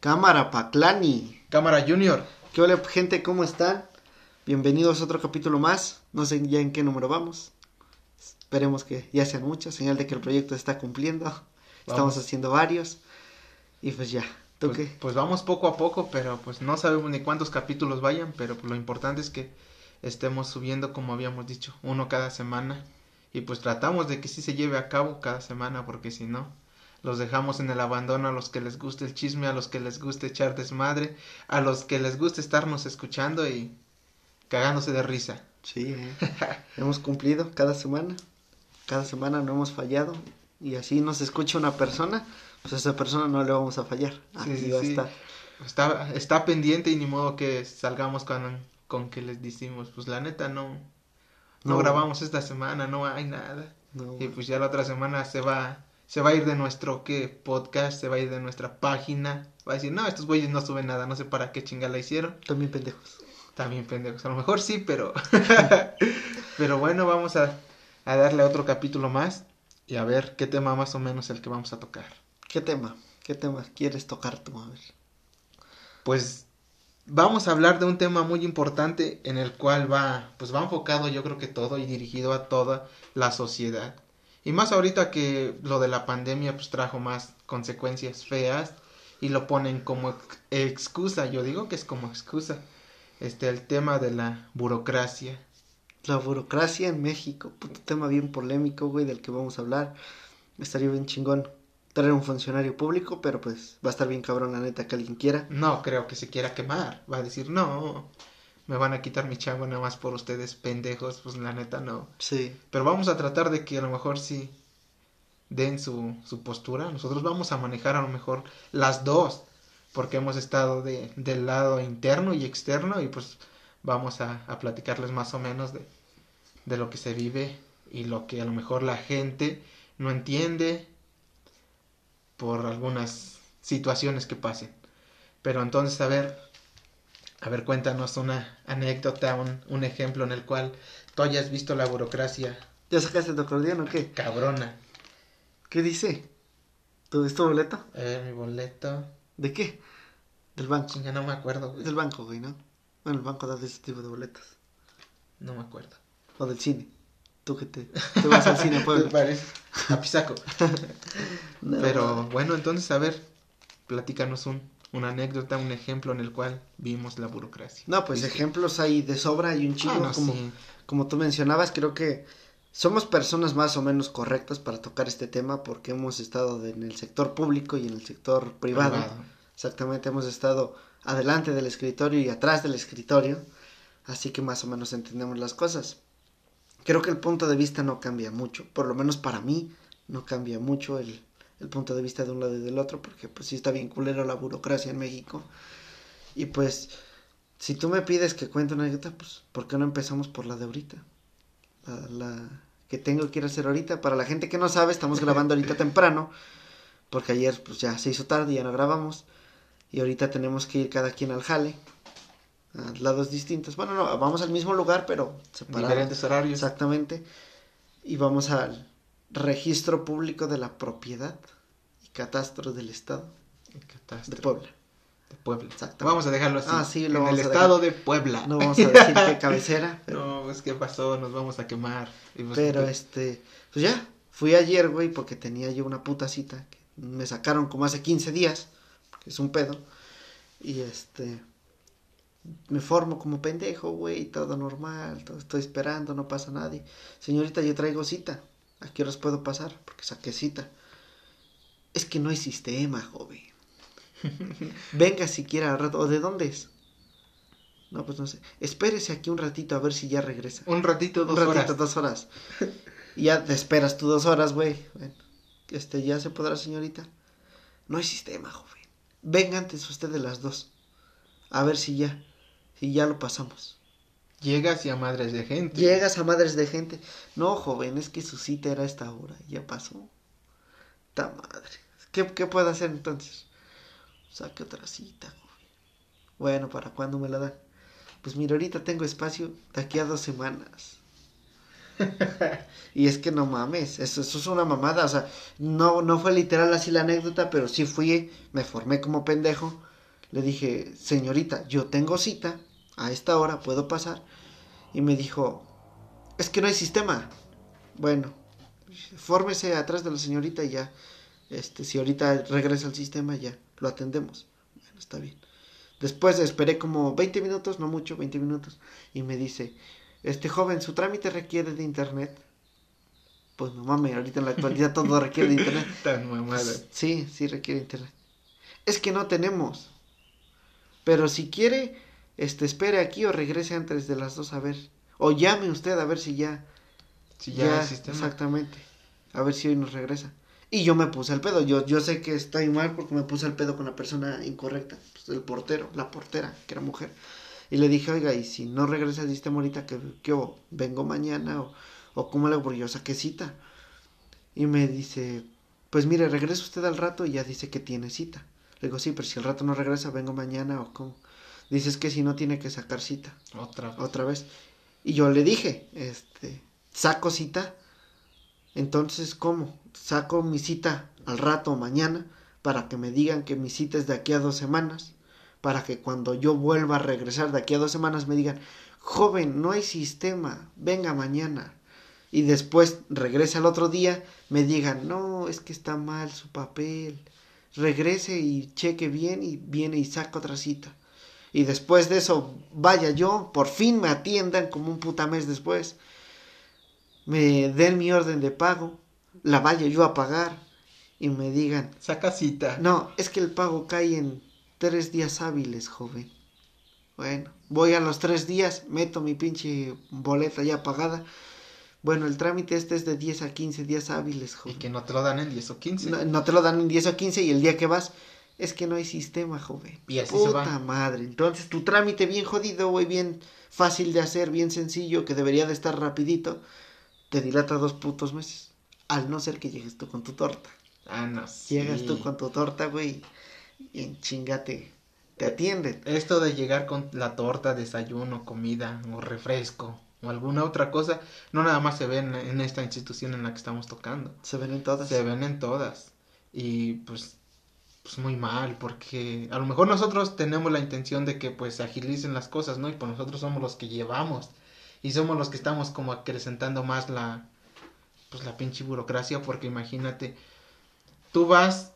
Cámara Paclani. Cámara Junior. ¿Qué hola gente? ¿Cómo están? Bienvenidos a otro capítulo más. No sé ya en qué número vamos. Esperemos que ya sean muchos. Señal de que el proyecto está cumpliendo. Estamos haciendo varios. Y pues ya. ¿Tú Pues, qué? pues vamos poco a poco, pero pues no sabemos ni cuántos capítulos vayan, pero pues lo importante es que estemos subiendo como habíamos dicho, uno cada semana. Y pues tratamos de que sí se lleve a cabo cada semana, porque si no, los dejamos en el abandono a los que les guste el chisme, a los que les guste echar desmadre, a los que les guste estarnos escuchando y cagándose de risa. Sí, eh. hemos cumplido cada semana. Cada semana no hemos fallado. Y así nos escucha una persona. Pues a esa persona no le vamos a fallar. Aquí sí, va a sí. estar. Está, está pendiente y ni modo que salgamos con, con que les decimos, pues la neta no, no, No. grabamos esta semana, no hay nada. No, Y pues ya la otra semana se va, se va a ir de nuestro ¿qué? podcast, se va a ir de nuestra página. Va a decir, no, estos güeyes no suben nada, no sé para qué chingada la hicieron. también pendejos. También pendejos, a lo mejor sí, pero... pero bueno, vamos a, a darle otro capítulo más y a ver qué tema más o menos el que vamos a tocar. ¿Qué tema? ¿Qué tema quieres tocar tú? A ver. Pues vamos a hablar de un tema muy importante en el cual va, pues va enfocado yo creo que todo y dirigido a toda la sociedad. Y más ahorita que lo de la pandemia pues trajo más consecuencias feas y lo ponen como ex- excusa, yo digo que es como excusa. Este el tema de la burocracia. La burocracia en México, puto tema bien polémico, güey, del que vamos a hablar. Estaría bien chingón traer un funcionario público, pero pues va a estar bien cabrón, la neta, que alguien quiera. No creo que se quiera quemar, va a decir, "No, me van a quitar mi chavo nada más por ustedes pendejos", pues la neta no. Sí, Pero vamos a tratar de que a lo mejor sí den su, su postura. Nosotros vamos a manejar a lo mejor las dos, porque hemos estado de, del lado interno y externo y pues vamos a, a platicarles más o menos de, de lo que se vive y lo que a lo mejor la gente no entiende por algunas situaciones que pasen. Pero entonces, a ver, a ver, cuéntanos una anécdota, un, un ejemplo en el cual tú hayas visto la burocracia ¿Ya sacaste tu acordeón o qué? cabrona. ¿Qué dice? ¿Tu, ¿Es tu boleto? Ver, mi boleto. ¿De qué? Del banco. Chinga, no me acuerdo, güey. del banco, güey, ¿no? Bueno, el banco da de ese tipo de boletos. No me acuerdo. O del cine. Tú que te, te vas al cine, ¿Te Puebla. parece? A pisaco. No, Pero bueno, entonces, a ver, platícanos un, una anécdota, un ejemplo en el cual vimos la burocracia. No, pues ¿Viste? ejemplos hay de sobra y un chingo. Ah, no, como, sí. como tú mencionabas, creo que somos personas más o menos correctas para tocar este tema porque hemos estado en el sector público y en el sector privado. Exactamente, hemos estado adelante del escritorio y atrás del escritorio, así que más o menos entendemos las cosas. Creo que el punto de vista no cambia mucho, por lo menos para mí no cambia mucho el, el punto de vista de un lado y del otro, porque pues sí está bien culero la burocracia en México. Y pues, si tú me pides que cuente una anécdota, pues, ¿por qué no empezamos por la de ahorita? La, la que tengo que ir a hacer ahorita. Para la gente que no sabe, estamos grabando ahorita temprano, porque ayer pues ya se hizo tarde y ya no grabamos. Y ahorita tenemos que ir cada quien al jale, a lados distintos. Bueno, no, vamos al mismo lugar, pero separados. Diferentes horarios. Exactamente. Y vamos al registro público de la propiedad y catastro del estado de Puebla. De Puebla. Exactamente. Vamos a dejarlo así. Ah, sí, lo en vamos el a estado de Puebla. No vamos a decir qué cabecera, pero, No, pues qué pasó, nos vamos a quemar. Pues, pero pues, este, pues ya, fui ayer, güey, porque tenía yo una puta cita que me sacaron como hace 15 días, que es un pedo, y este, me formo como pendejo, güey, todo normal, todo estoy esperando, no pasa nadie. Señorita, yo traigo cita, ¿a qué horas puedo pasar? Porque saqué cita. Es que no hay sistema, joven. Venga siquiera al rato, ¿o de dónde es? No, pues no sé. Espérese aquí un ratito a ver si ya regresa. Un ratito, dos un ratito, horas. dos horas. Y ya te esperas tú dos horas, güey. Bueno, este, ya se podrá, señorita. No hay sistema, joven. Venga antes usted de las dos. A ver si ya, si ya lo pasamos. Llegas y a madres de gente. Llegas a madres de gente. No, joven, es que su cita era esta hora. Ya pasó. Ta madre. ¿Qué, qué puedo hacer entonces? Saque otra cita, joven. Bueno, ¿para cuándo me la dan? Pues mira, ahorita tengo espacio de aquí a dos semanas. y es que no mames, eso, eso es una mamada, o sea, no, no fue literal así la anécdota, pero sí fui, me formé como pendejo Le dije, señorita, yo tengo cita, a esta hora puedo pasar. Y me dijo, es que no hay sistema. Bueno, fórmese atrás de la señorita y ya, este, si ahorita regresa al sistema, ya lo atendemos. Bueno, está bien. Después esperé como 20 minutos, no mucho, 20 minutos, y me dice, este joven, su trámite requiere de internet. Pues no mames, ahorita en la actualidad todo requiere de internet. Tan mamada. Sí, sí requiere internet. Es que no tenemos. Pero si quiere, este, espere aquí o regrese antes de las dos a ver. O llame usted a ver si ya. Si ya, sistema. Exactamente. A ver si hoy nos regresa. Y yo me puse al pedo. Yo, yo sé que está mal porque me puse al pedo con la persona incorrecta. Pues, el portero, la portera, que era mujer. Y le dije, oiga, y si no regresa el sistema ahorita, que, que vengo mañana o, o cómo le hago, porque yo saqué cita. Y me dice, pues mire, regresa usted al rato y ya dice que tiene cita. Le digo, sí, pero si el rato no regresa, vengo mañana o cómo. Dices que si no tiene que sacar cita. Otra vez. Otra vez. Y yo le dije, este, saco cita. Entonces, ¿cómo? Saco mi cita al rato mañana para que me digan que mi cita es de aquí a dos semanas. Para que cuando yo vuelva a regresar de aquí a dos semanas me digan, joven, no hay sistema, venga mañana. Y después regresa el otro día, me digan, no, es que está mal su papel. Regrese y cheque bien y viene y saca otra cita. Y después de eso, vaya yo, por fin me atiendan como un puta mes después. Me den mi orden de pago, la vaya yo a pagar y me digan, Saca cita. no, es que el pago cae en tres días hábiles, joven. Bueno, voy a los tres días, meto mi pinche boleta ya pagada. Bueno, el trámite este es de 10 a 15 días hábiles, Y joven. que no te lo dan en 10 o 15. No, no te lo dan en 10 o 15 y el día que vas es que no hay sistema, joven. Y así se Puta va. madre. Entonces tu trámite bien jodido, güey, bien fácil de hacer, bien sencillo, que debería de estar rapidito, te dilata dos putos meses. Al no ser que llegues tú con tu torta. Ah, no. sí. Llegas tú con tu torta, güey, y en chingate te atienden. Esto de llegar con la torta, desayuno, comida o refresco o alguna otra cosa, no nada más se ve en, en esta institución en la que estamos tocando. Se ven en todas. Se ven en todas. Y pues, pues muy mal, porque a lo mejor nosotros tenemos la intención de que pues agilicen las cosas, ¿no? Y pues nosotros somos los que llevamos. Y somos los que estamos como acrecentando más la, pues la pinche burocracia, porque imagínate, tú vas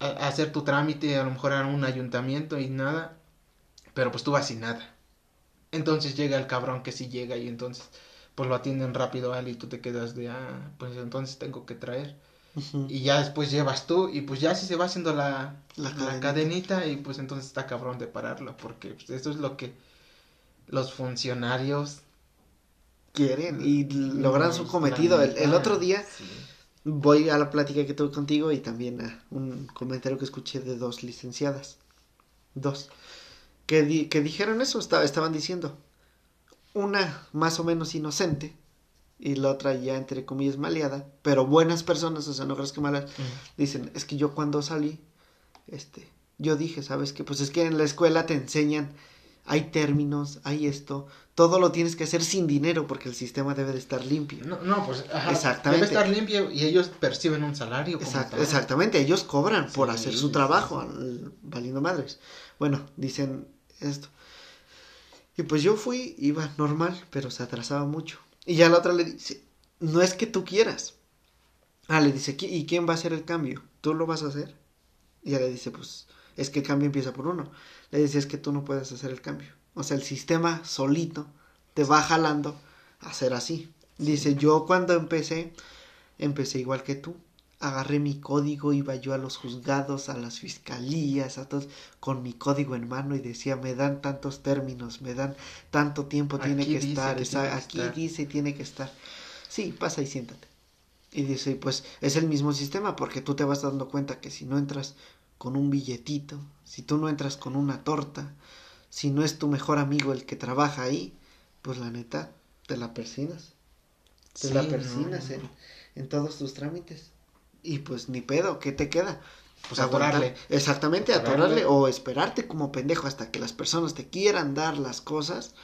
a, a hacer tu trámite a lo mejor a un ayuntamiento y nada, pero pues tú vas sin nada. Entonces llega el cabrón que sí llega y entonces pues lo atienden rápido a él y tú te quedas de, ah, pues entonces tengo que traer. Y ya después llevas tú y pues ya si se va haciendo la, La la, cadenita. cadenita. y pues entonces está cabrón de pararlo porque pues, eso es lo que los funcionarios Quieren y logran su pues, cometido. El, otro día sí. voy a la plática que tuve contigo y también a un comentario que escuché de dos licenciadas. Dos. Que, di- que dijeron eso, esta- estaban diciendo. Una más o menos inocente y la otra ya entre comillas maleada, pero buenas personas, o sea, no crees que malas. Dicen, es que yo cuando salí, este, yo dije, ¿sabes qué? Pues es que en la escuela te enseñan, hay términos, hay esto, todo lo tienes que hacer sin dinero porque el sistema debe de estar limpio. No, no, pues ajá, Exactamente. debe estar limpio y ellos perciben un salario. como Exact- tal. exactamente, ellos cobran por Sí, hacer su sí, trabajo, al- valiendo madres. Bueno, dicen esto. Y pues yo fui, iba normal, pero se atrasaba mucho. Y ya la otra le dice, no es que tú quieras. Ah, le dice, "¿Qui- ¿y quién va a hacer el cambio? ¿Tú lo vas a hacer? Y ella le dice, pues es que el cambio empieza por uno. Le dice, es que tú no puedes hacer el cambio. O sea, el sistema solito te va jalando a hacer así. Dice, yo cuando empecé, empecé igual que tú. Agarré mi código, iba yo a los juzgados, a las fiscalías, a todos, con mi código en mano y decía, me dan tantos términos, me dan tanto tiempo, tiene que estar, que esa- tiene que aquí estar". dice, tiene que estar. Sí, pasa y siéntate. Y dice, pues es el mismo sistema, porque tú te vas dando cuenta que si no entras con un billetito, si tú no entras con una torta, si no es tu mejor amigo el que trabaja ahí, pues la neta, te la persinas. Te Sí, la no, persinas no. en, en todos tus trámites. Y pues ni pedo, ¿qué te queda? Pues atorarle. Exactamente, Atorarle. o esperarte como pendejo hasta que las personas te quieran dar las cosas.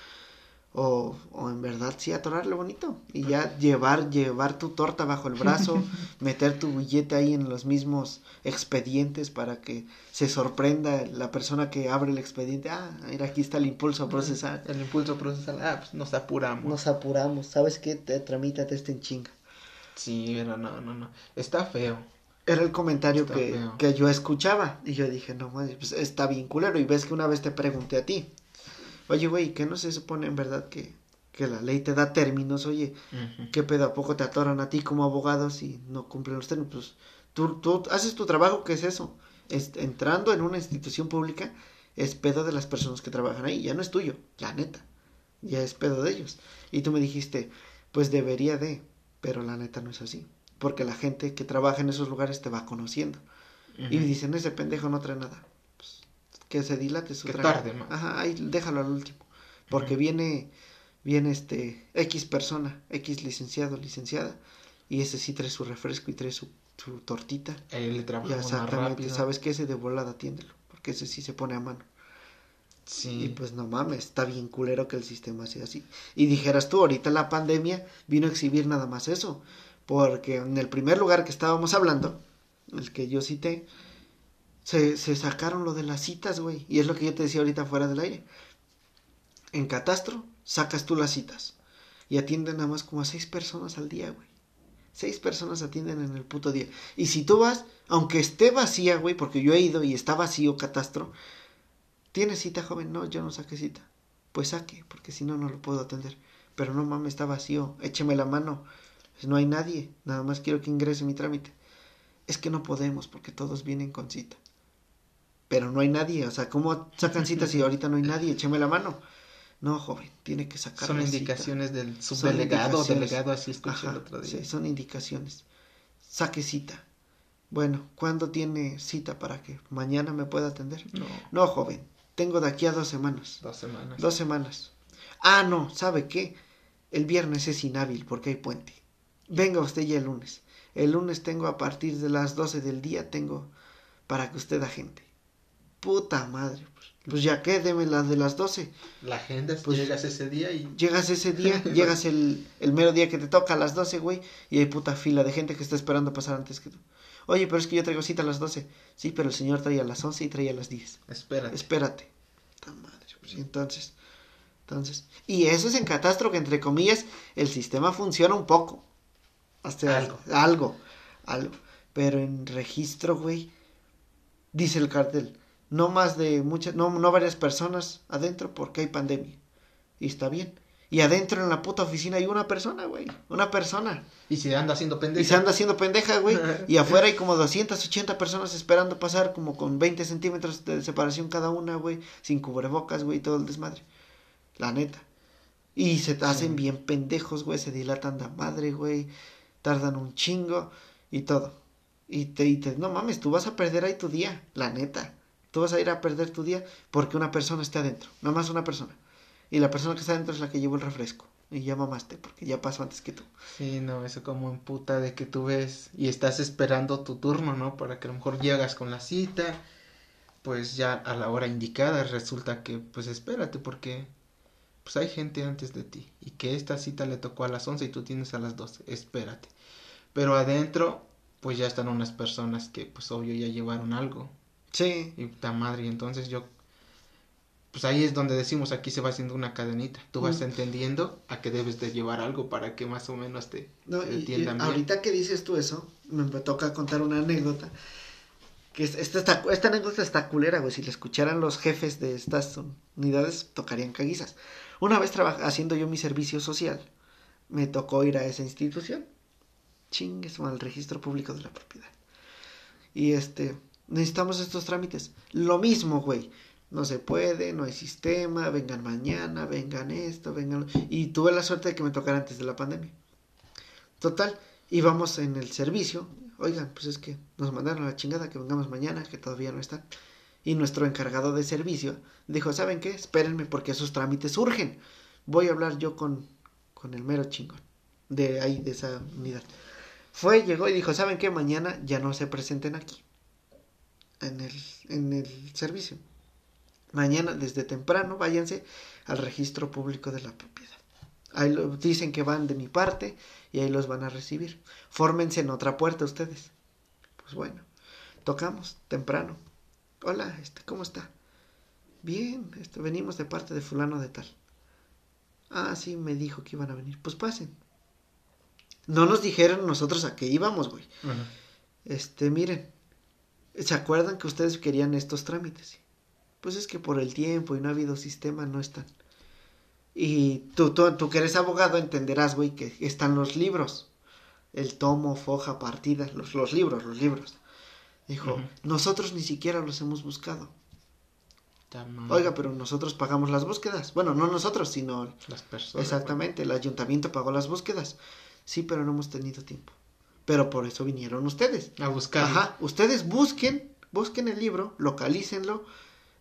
o, o en verdad sí atorarle bonito y ya llevar llevar tu torta bajo el brazo meter tu billete ahí en los mismos expedientes para que se sorprenda la persona que abre el expediente ah mira aquí está el impulso a procesar el impulso procesal ah pues nos apuramos nos apuramos sabes qué te tramítate este en chinga sí pero no no no está feo era el comentario que, que, yo escuchaba y yo dije no pues está bien culero y ves que una vez te pregunté a ti Oye, güey, ¿qué no se supone en verdad que, que la ley te da términos? Oye, ¿qué pedo? ¿A poco te atoran a ti como abogado si no cumplen los términos? Pues tú, tú haces tu trabajo, ¿qué es eso? Es, entrando en una institución pública es pedo de las personas que trabajan ahí, ya no es tuyo, la neta, ya es pedo de ellos. Y tú me dijiste, pues debería de, pero la neta no es así, porque la gente que trabaja en esos lugares te va conociendo. Y dicen, ese pendejo no trae nada que se dilate su que tarde Ajá, ahí déjalo al último. Porque viene, viene este X persona, X licenciado, licenciada, y ese sí trae su refresco y trae su, su tortita. Él le trabaja exactamente, sabes que ese de volada atiéndelo, porque ese sí se pone a mano. Sí. Y pues no mames, está bien culero que el sistema sea así. Y dijeras tú, ahorita la pandemia vino a exhibir nada más eso. Porque en el primer lugar que estábamos hablando, el que yo cité, se, se sacaron lo de las citas, güey. Y es lo que yo te decía ahorita fuera del aire. En Catastro sacas tú las citas. Y atienden nada más como a seis personas al día, güey. Seis personas atienden en el puto día. Y si tú vas, aunque esté vacía, güey, porque yo he ido y está vacío Catastro, ¿tienes cita, joven? No, yo no saqué cita. Pues saque, porque si no, no lo puedo atender. Pero no mames, está vacío. Écheme la mano. Pues no hay nadie. Nada más quiero que ingrese mi trámite. Es que no podemos porque todos vienen con cita pero no hay nadie. O sea, ¿cómo sacan citas si ahorita no hay nadie? Écheme la mano. No, joven, tiene que sacar Son indicaciones del subdelegado, delegado, así escuché el otro día. Sí, son indicaciones. Saque cita. Bueno, ¿cuándo tiene cita para que mañana me pueda atender? No. No, joven, tengo de aquí a dos semanas. Dos semanas. Dos semanas. Ah, no, ¿sabe qué? El viernes es inhábil porque hay puente. Venga usted ya el lunes. El lunes tengo a partir de las doce del día, tengo para que usted agente puta madre. Pues, pues ya que, deme las de las 12. La agenda, pues llegas ese día y... Llegas ese día, llegas el, el mero día que te toca a las 12, güey, y hay puta fila de gente que está esperando pasar antes que tú. Oye, pero es que yo traigo cita a las 12. Sí, pero el señor traía a las 11 y traía a las 10. Espérate. Espérate. Madre, pues entonces... Entonces, y eso es en catastro que entre comillas el sistema funciona un poco. Hasta algo. Algo, algo. Pero en registro, güey, dice el cartel, no más de muchas, no, no varias personas adentro porque hay pandemia. Y está bien. Y adentro en la puta oficina hay una persona, güey. Una persona. Y se anda haciendo pendeja. Y se anda haciendo pendeja, güey. y afuera hay como 280 personas esperando pasar, como con 20 centímetros de separación cada una, güey. Sin cubrebocas, güey, todo el desmadre. La neta. Y se hacen bien pendejos, güey. Se dilatan de madre, güey. Tardan un chingo y todo. Y te, y te, no mames, tú vas a perder ahí tu día, la neta. Tú vas a ir a perder tu día porque una persona está adentro, nada más una persona. Y la persona que está adentro es la que llevó el refresco. Y ya mamaste, porque ya pasó antes que tú. Sí, no, eso como en puta de que tú ves y estás esperando tu turno, ¿no? Para que a lo mejor llegas con la cita, pues ya a la hora indicada resulta que, pues espérate, porque pues hay gente antes de ti y que esta cita le tocó a las 11 y tú tienes a las 12, espérate. Pero adentro, pues ya están unas personas que, pues obvio, ya llevaron algo Sí. Y puta madre, y entonces yo, pues ahí es donde decimos, aquí se va haciendo una cadenita. Tú vas mm. entendiendo a que debes de llevar algo para que más o menos te, no, entiendan bien. Ahorita que dices tú eso, me, toca contar una anécdota. Que esta, esta, esta anécdota está culera, güey. Si la escucharan los jefes de estas unidades, tocarían caguizas. Una vez haciendo yo mi servicio social, me tocó ir a esa institución. Chingues, al registro público de la propiedad. Y este, necesitamos estos trámites. Lo mismo, güey. No se puede, no hay sistema, vengan mañana, vengan esto, vengan... Y tuve la suerte de que me tocara antes de la pandemia. Total, íbamos en el servicio. Oigan, pues es que nos mandaron a la chingada que vengamos mañana, que todavía no están. Y nuestro encargado de servicio dijo, ¿saben qué? Espérenme porque esos trámites urgen. Voy a hablar yo con, con el mero chingón de ahí, de esa unidad. Fue, llegó y dijo, ¿saben qué? Mañana ya no se presenten aquí en el, en el servicio. Mañana, desde temprano, váyanse al registro público de la propiedad. Ahí lo, dicen que van de mi parte y ahí los van a recibir. Fórmense en otra puerta ustedes. Pues bueno, tocamos temprano. Hola, este, ¿cómo está? Bien, este, venimos de parte de fulano de tal. Ah, sí, me dijo que iban a venir. Pues pasen. No nos dijeron nosotros a qué íbamos, güey. Este, miren, ¿se acuerdan que ustedes querían estos trámites? Pues es que por el tiempo y no ha habido sistema, no están. Y tú, tú, que eres abogado entenderás, güey, que están los libros. El tomo, foja, partida, los, los libros, los libros. Dijo, nosotros ni siquiera los hemos buscado. Oiga, pero nosotros pagamos las búsquedas. Bueno, no nosotros, sino... Las personas. Exactamente, el ayuntamiento pagó las búsquedas. Sí, pero no hemos tenido tiempo. Pero por eso vinieron ustedes. A buscar. Ajá, ustedes busquen, busquen el libro, localícenlo,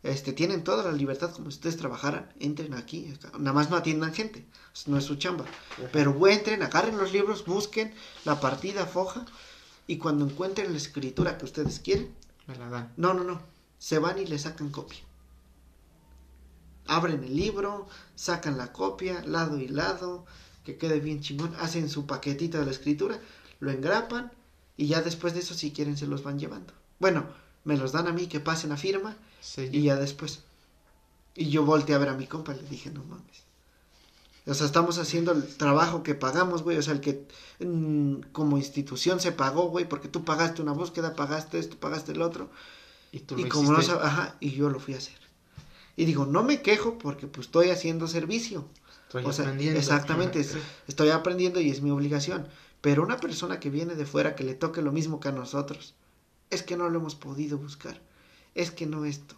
este, tienen toda la libertad como si ustedes trabajaran, entren aquí, nada más no atiendan gente, no es su chamba, pero entren, agarren los libros, busquen la partida foja y cuando encuentren la escritura que ustedes quieren, me la dan. No, no, no, se van y le sacan copia. Abren el libro, sacan la copia, lado y lado, que quede bien chingón, hacen su paquetito de la escritura, lo engrapan y ya después de eso si quieren se los van llevando. Bueno, me los dan a mí que pasen a firma y ya después. Y yo volteé a ver a mi compa y le dije, no mames. O sea, estamos haciendo el trabajo que pagamos, güey. O sea, el que mm, como institución se pagó, güey, porque tú pagaste una búsqueda, pagaste esto, pagaste el otro. Y tú y como no ajá, y yo lo fui a hacer. Y digo, no me quejo porque pues estoy haciendo servicio. Estoy aprendiendo. Exactamente, estoy aprendiendo y es mi obligación. Pero una persona que viene de fuera que le toque lo mismo que a nosotros, es que no lo hemos podido buscar es que no esto,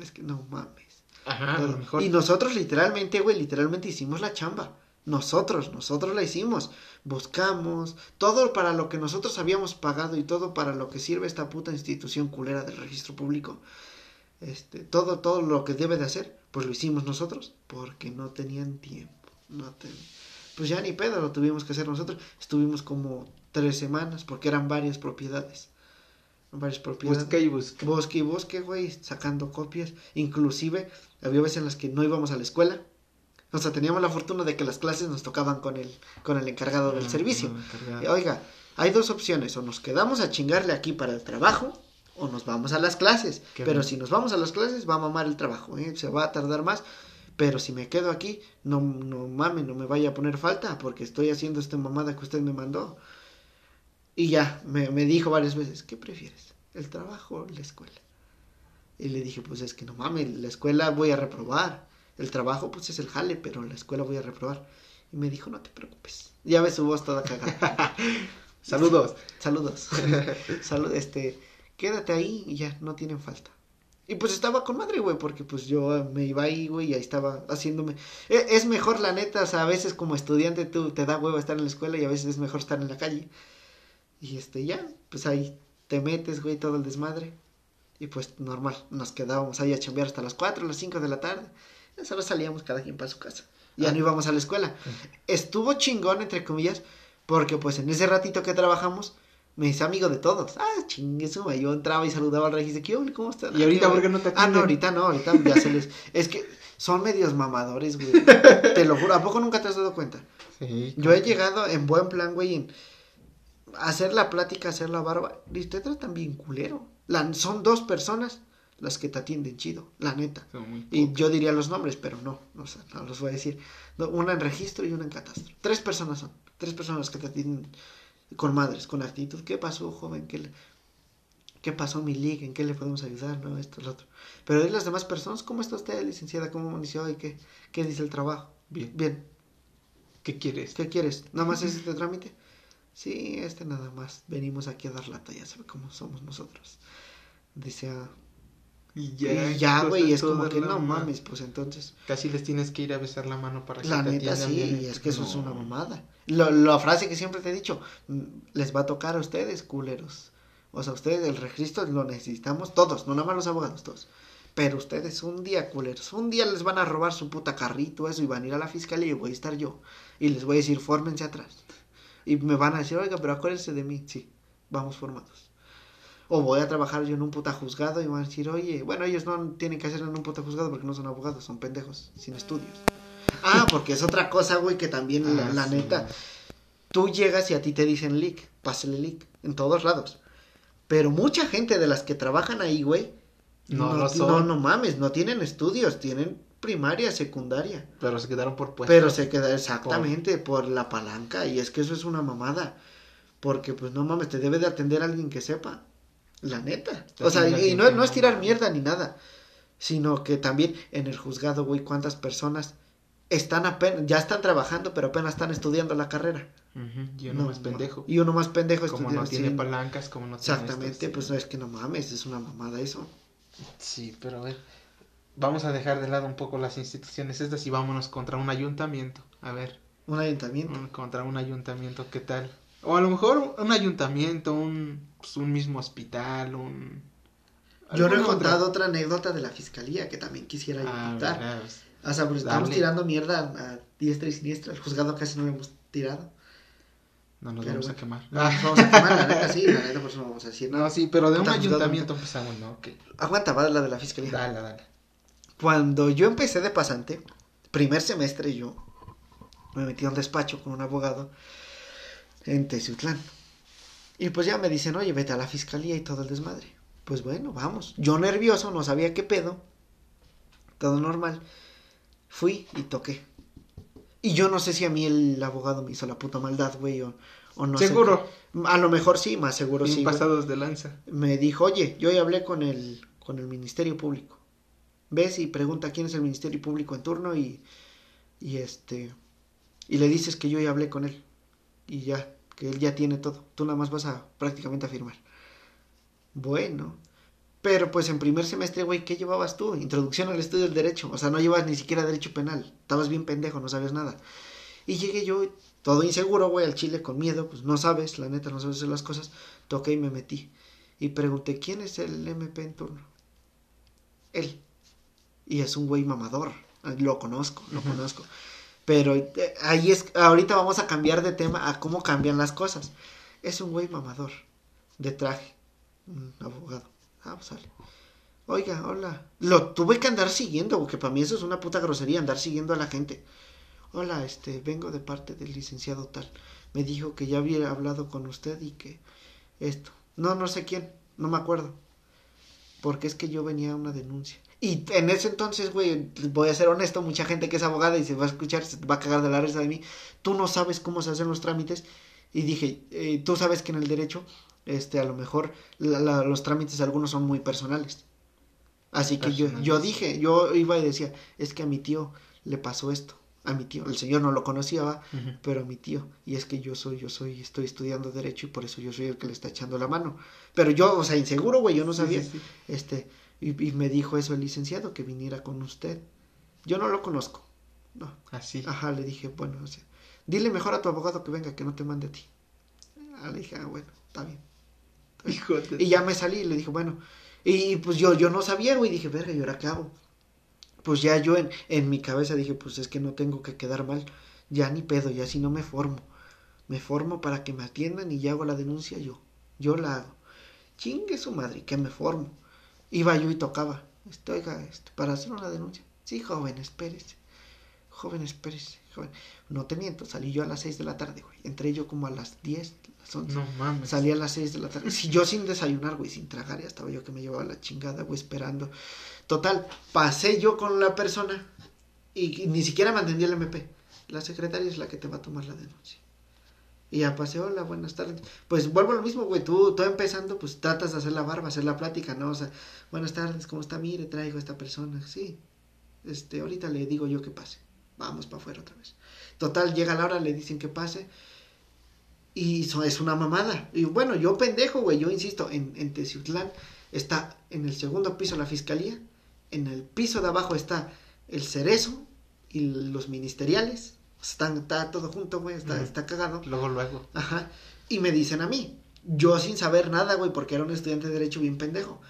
es que no mames. Ajá, lo mejor. Y nosotros literalmente, güey, literalmente hicimos la chamba. Nosotros, nosotros la hicimos. Buscamos todo para lo que nosotros habíamos pagado y todo para lo que sirve esta puta institución culera del registro público. Este, todo, todo lo que debe de hacer, pues lo hicimos nosotros porque no tenían tiempo. No Pues ya ni pedo, lo tuvimos que hacer nosotros. Estuvimos como tres semanas porque eran varias propiedades varias propiedades. Bosque y bosque. Bosque y bosque, güey, sacando copias. Inclusive, había veces en las que no íbamos a la escuela. O sea, teníamos la fortuna de que las clases nos tocaban con el, con el encargado del ah, servicio. Oiga, hay dos opciones, o nos quedamos a chingarle aquí para el trabajo, o nos vamos a las clases. pero si nos vamos a las clases, va a mamar el trabajo, ¿eh? se va a tardar más. Pero si me quedo aquí, no, no mames, no me vaya a poner falta, porque estoy haciendo esta mamada que usted me mandó. Y ya, me, me dijo varias veces, ¿qué prefieres? ¿El trabajo o la escuela? Y le dije, pues es que no mames, la escuela voy a reprobar. El trabajo pues es el jale, pero la escuela voy a reprobar. Y me dijo, no te preocupes. Ya ves su voz toda cagada. Saludos. Saludos. Salud, este, quédate ahí y ya, no tienen falta. Y pues estaba con madre, güey, porque pues yo me iba ahí, güey, y ahí estaba haciéndome... E, es mejor, la neta, o sea, a veces como estudiante tú te da huevo estar en la escuela y a veces es mejor estar en la calle. Y este, ya, pues ahí te metes, güey, todo el desmadre. Y pues normal, nos quedábamos ahí a chambear hasta las 4, las 5 de la tarde. Ya solo salíamos cada quien para su casa. Ya ah. no íbamos a la escuela. Estuvo chingón, entre comillas, porque pues en ese ratito que trabajamos, me hice amigo de todos. Ah, chingue suma. Yo entraba y saludaba al registro. ¿Qué ¿Cómo estás? ¿Y ahorita por qué no te atienden? Ah, no, ahorita no. Ahorita ya se les... Es que son medios mamadores, güey. te lo juro. ¿A poco nunca te has dado cuenta? Sí. Yo he llegado en buen plan, güey, en hacer la plática, hacer la barba, y te tratan bien culero. son dos personas las que te atienden chido, la neta. Y yo diría los nombres, pero no, no, no los voy a decir. una en registro y una en catastro. Tres personas son, tres personas que te atienden con madres, con actitud. ¿Qué pasó, joven? ¿Qué, qué pasó, mi liga? ¿En qué le podemos ayudar? No, esto, lo otro. Pero de las demás personas, ¿cómo está usted, licenciada? ¿Cómo inició y qué, qué dice el trabajo? Bien. Bien. ¿Qué quieres? ¿Qué quieres? ¿Nada más es este trámite? Sí, este nada más. Venimos aquí a dar lata, ya sabe cómo somos nosotros. Dice, ah, y ya, y ya, güey, es como que no mames, pues entonces. Casi les tienes que ir a besar la mano para que La neta, sí, y es que eso es una mamada. Lo, la frase que siempre te he dicho, les va a tocar a ustedes, culeros. O sea, ustedes el registro lo necesitamos todos, no nada más los abogados, todos. Pero ustedes un día, culeros, un día les van a robar su puta carrito, eso, y van a ir a la fiscalía y voy a estar yo. Y les voy a decir, fórmense atrás. Y me van a decir, oiga, pero acuérdense de mí. Sí, vamos formados. O voy a trabajar yo en un puta juzgado y van a decir, oye, bueno, ellos no tienen que hacerlo en un puta juzgado porque no son abogados, son pendejos, sin estudios. Ah, porque es otra cosa, güey, que también, la, Ah, sí. neta, tú llegas y a ti te dicen leak, pásale leak, en todos lados. Pero mucha gente de las que trabajan ahí, güey, No no, son. no mames, no tienen estudios, tienen primaria, secundaria. Pero se quedaron por puestos. Pero se queda exactamente por... la palanca y es que eso es una mamada. Porque pues no mames, te debe de atender alguien que sepa. La neta. Te O sea, y no, no no es tirar mierda ni nada. Sino que también en el juzgado, güey, cuántas personas están apenas, ya están trabajando, pero apenas están estudiando la carrera. Ujú, Y uno No, más pendejo. Y uno más pendejo Como estudiando- no tiene sí. palancas, como no tiene Exactamente, esto, sí. pues es que no mames, es una mamada eso. Sí, pero a ver. Vamos a dejar de lado un poco las instituciones estas y vámonos contra un ayuntamiento. A ver, Un ayuntamiento. un- contra un ayuntamiento, ¿qué tal? O a lo mejor un ayuntamiento, un, pues, un mismo hospital, un... Yo no he contado otra anécdota de la fiscalía que también quisiera Ah, contar. pues, O sea, pues estamos tirando mierda a diestra y siniestra. El juzgado casi no lo hemos tirado. no nos Pero vamos a quemar. No, nos vamos a quemar, la neta sí, la neta por eso no vamos a decir nada. No, sí, pero de un ayuntamiento empezamos, ¿no? Ok. Aguanta, va la de la fiscalía. Dale, dale. Cuando yo empecé de pasante, primer semestre yo me metí a un despacho con un abogado en Teciutlán. Y pues ya me dicen, oye, vete a la fiscalía y todo el desmadre. Pues bueno, vamos. Yo nervioso, no sabía qué pedo. Todo normal. Fui y toqué. Y yo no sé si a mí el abogado me hizo la puta maldad, güey, o, o no sé Seguro. A lo mejor sí, más seguro Bien sí. güey pasados de lanza. me dijo, oye, yo ya hablé con el, con el Ministerio Público. Ves y pregunta quién es el Ministerio Público en turno y, y este, y le dices que yo ya hablé con él. Y ya, que él ya tiene todo. Tú nada más vas a prácticamente a firmar. Bueno. Pero pues en primer semestre, güey, ¿qué llevabas tú? Introducción al estudio del derecho. O sea, no llevas ni siquiera derecho penal. Estabas bien pendejo, no sabes nada. Y llegué yo, todo inseguro, güey, al chile con miedo. Pues no sabes, la neta, no sabes hacer las cosas. Toqué y me metí. Y pregunté, ¿quién es el MP en turno? Él. Y es un güey mamador. Lo conozco, lo conozco. Pero eh, ahí es, ahorita vamos a cambiar de tema a cómo cambian las cosas. Es un güey mamador, de traje, un abogado. Ah, pues sale. Oiga, hola. Lo tuve que andar siguiendo, porque para mí eso es una puta grosería, andar siguiendo a la gente. Hola, este, vengo de parte del licenciado tal. Me dijo que ya había hablado con usted y que esto. No, no sé quién, no me acuerdo. Porque es que yo venía a una denuncia. Y en ese entonces, güey, voy a ser honesto, mucha gente que es abogada y se va a escuchar, se va a cagar de la risa de mí. Tú no sabes cómo se hacen los trámites. Y dije, eh, tú sabes que en el derecho, este, a lo mejor la- la- los trámites algunos son muy personales. Así que yo, yo dije, yo iba y decía, es que a mi tío le pasó esto. A mi tío, el señor no lo conocía, pero a mi tío y es que yo soy yo soy estoy estudiando derecho y por eso yo soy el que le está echando la mano pero yo o sea inseguro güey yo no sabía sí, sí. este y, y me dijo eso el licenciado que viniera con usted yo no lo conozco no Así. ajá le dije bueno o sea, dile mejor a tu abogado que venga que no te mande a ti ah, le dije ah bueno está bien Hijo de- y ya me salí y le dije, bueno. Y pues yo, yo no sabía, güey. Dije, verga, ¿y ahora qué hago? Pues ya yo en, en mi cabeza dije, pues es que no tengo que quedar mal. Ya ni pedo, ya si no me formo. Me formo para que me atiendan y ya hago la denuncia yo. Yo la hago. Chingue su madre, que me formo. Iba yo y tocaba. Oiga, este, para hacer una denuncia. Sí, joven, espérese. Joven, espérese. Joven. No te miento, salí yo a las 6 de la tarde, güey. Entré yo como a las 10, las 11. No mames. Salí a las 6 de la tarde. Si yo sin desayunar, güey, sin tragar, ya estaba yo que me llevaba la chingada, güey, esperando. Total, pasé yo con la persona y, ni siquiera me atendía el MP. La secretaria es la que te va a tomar la denuncia. Y ya pasé, hola, buenas tardes. Pues vuelvo a lo mismo, güey, tú, tú empezando, pues tratas de hacer la barba, hacer la plática, ¿no? O sea, buenas tardes, ¿cómo está? Mire, traigo a esta persona. Sí, este, ahorita le digo yo que pase. Vamos para afuera otra vez. Total, llega la hora, le dicen que pase. Y eso es una mamada. Y bueno, yo pendejo, güey, yo insisto, en, en está en el segundo piso la fiscalía, en el piso de abajo está el cerezo y los ministeriales. Están, está todo junto, güey, está, está cagado. Luego, luego. Ajá. Y me dicen a mí, yo sin saber nada, güey, porque era un estudiante de derecho bien pendejo.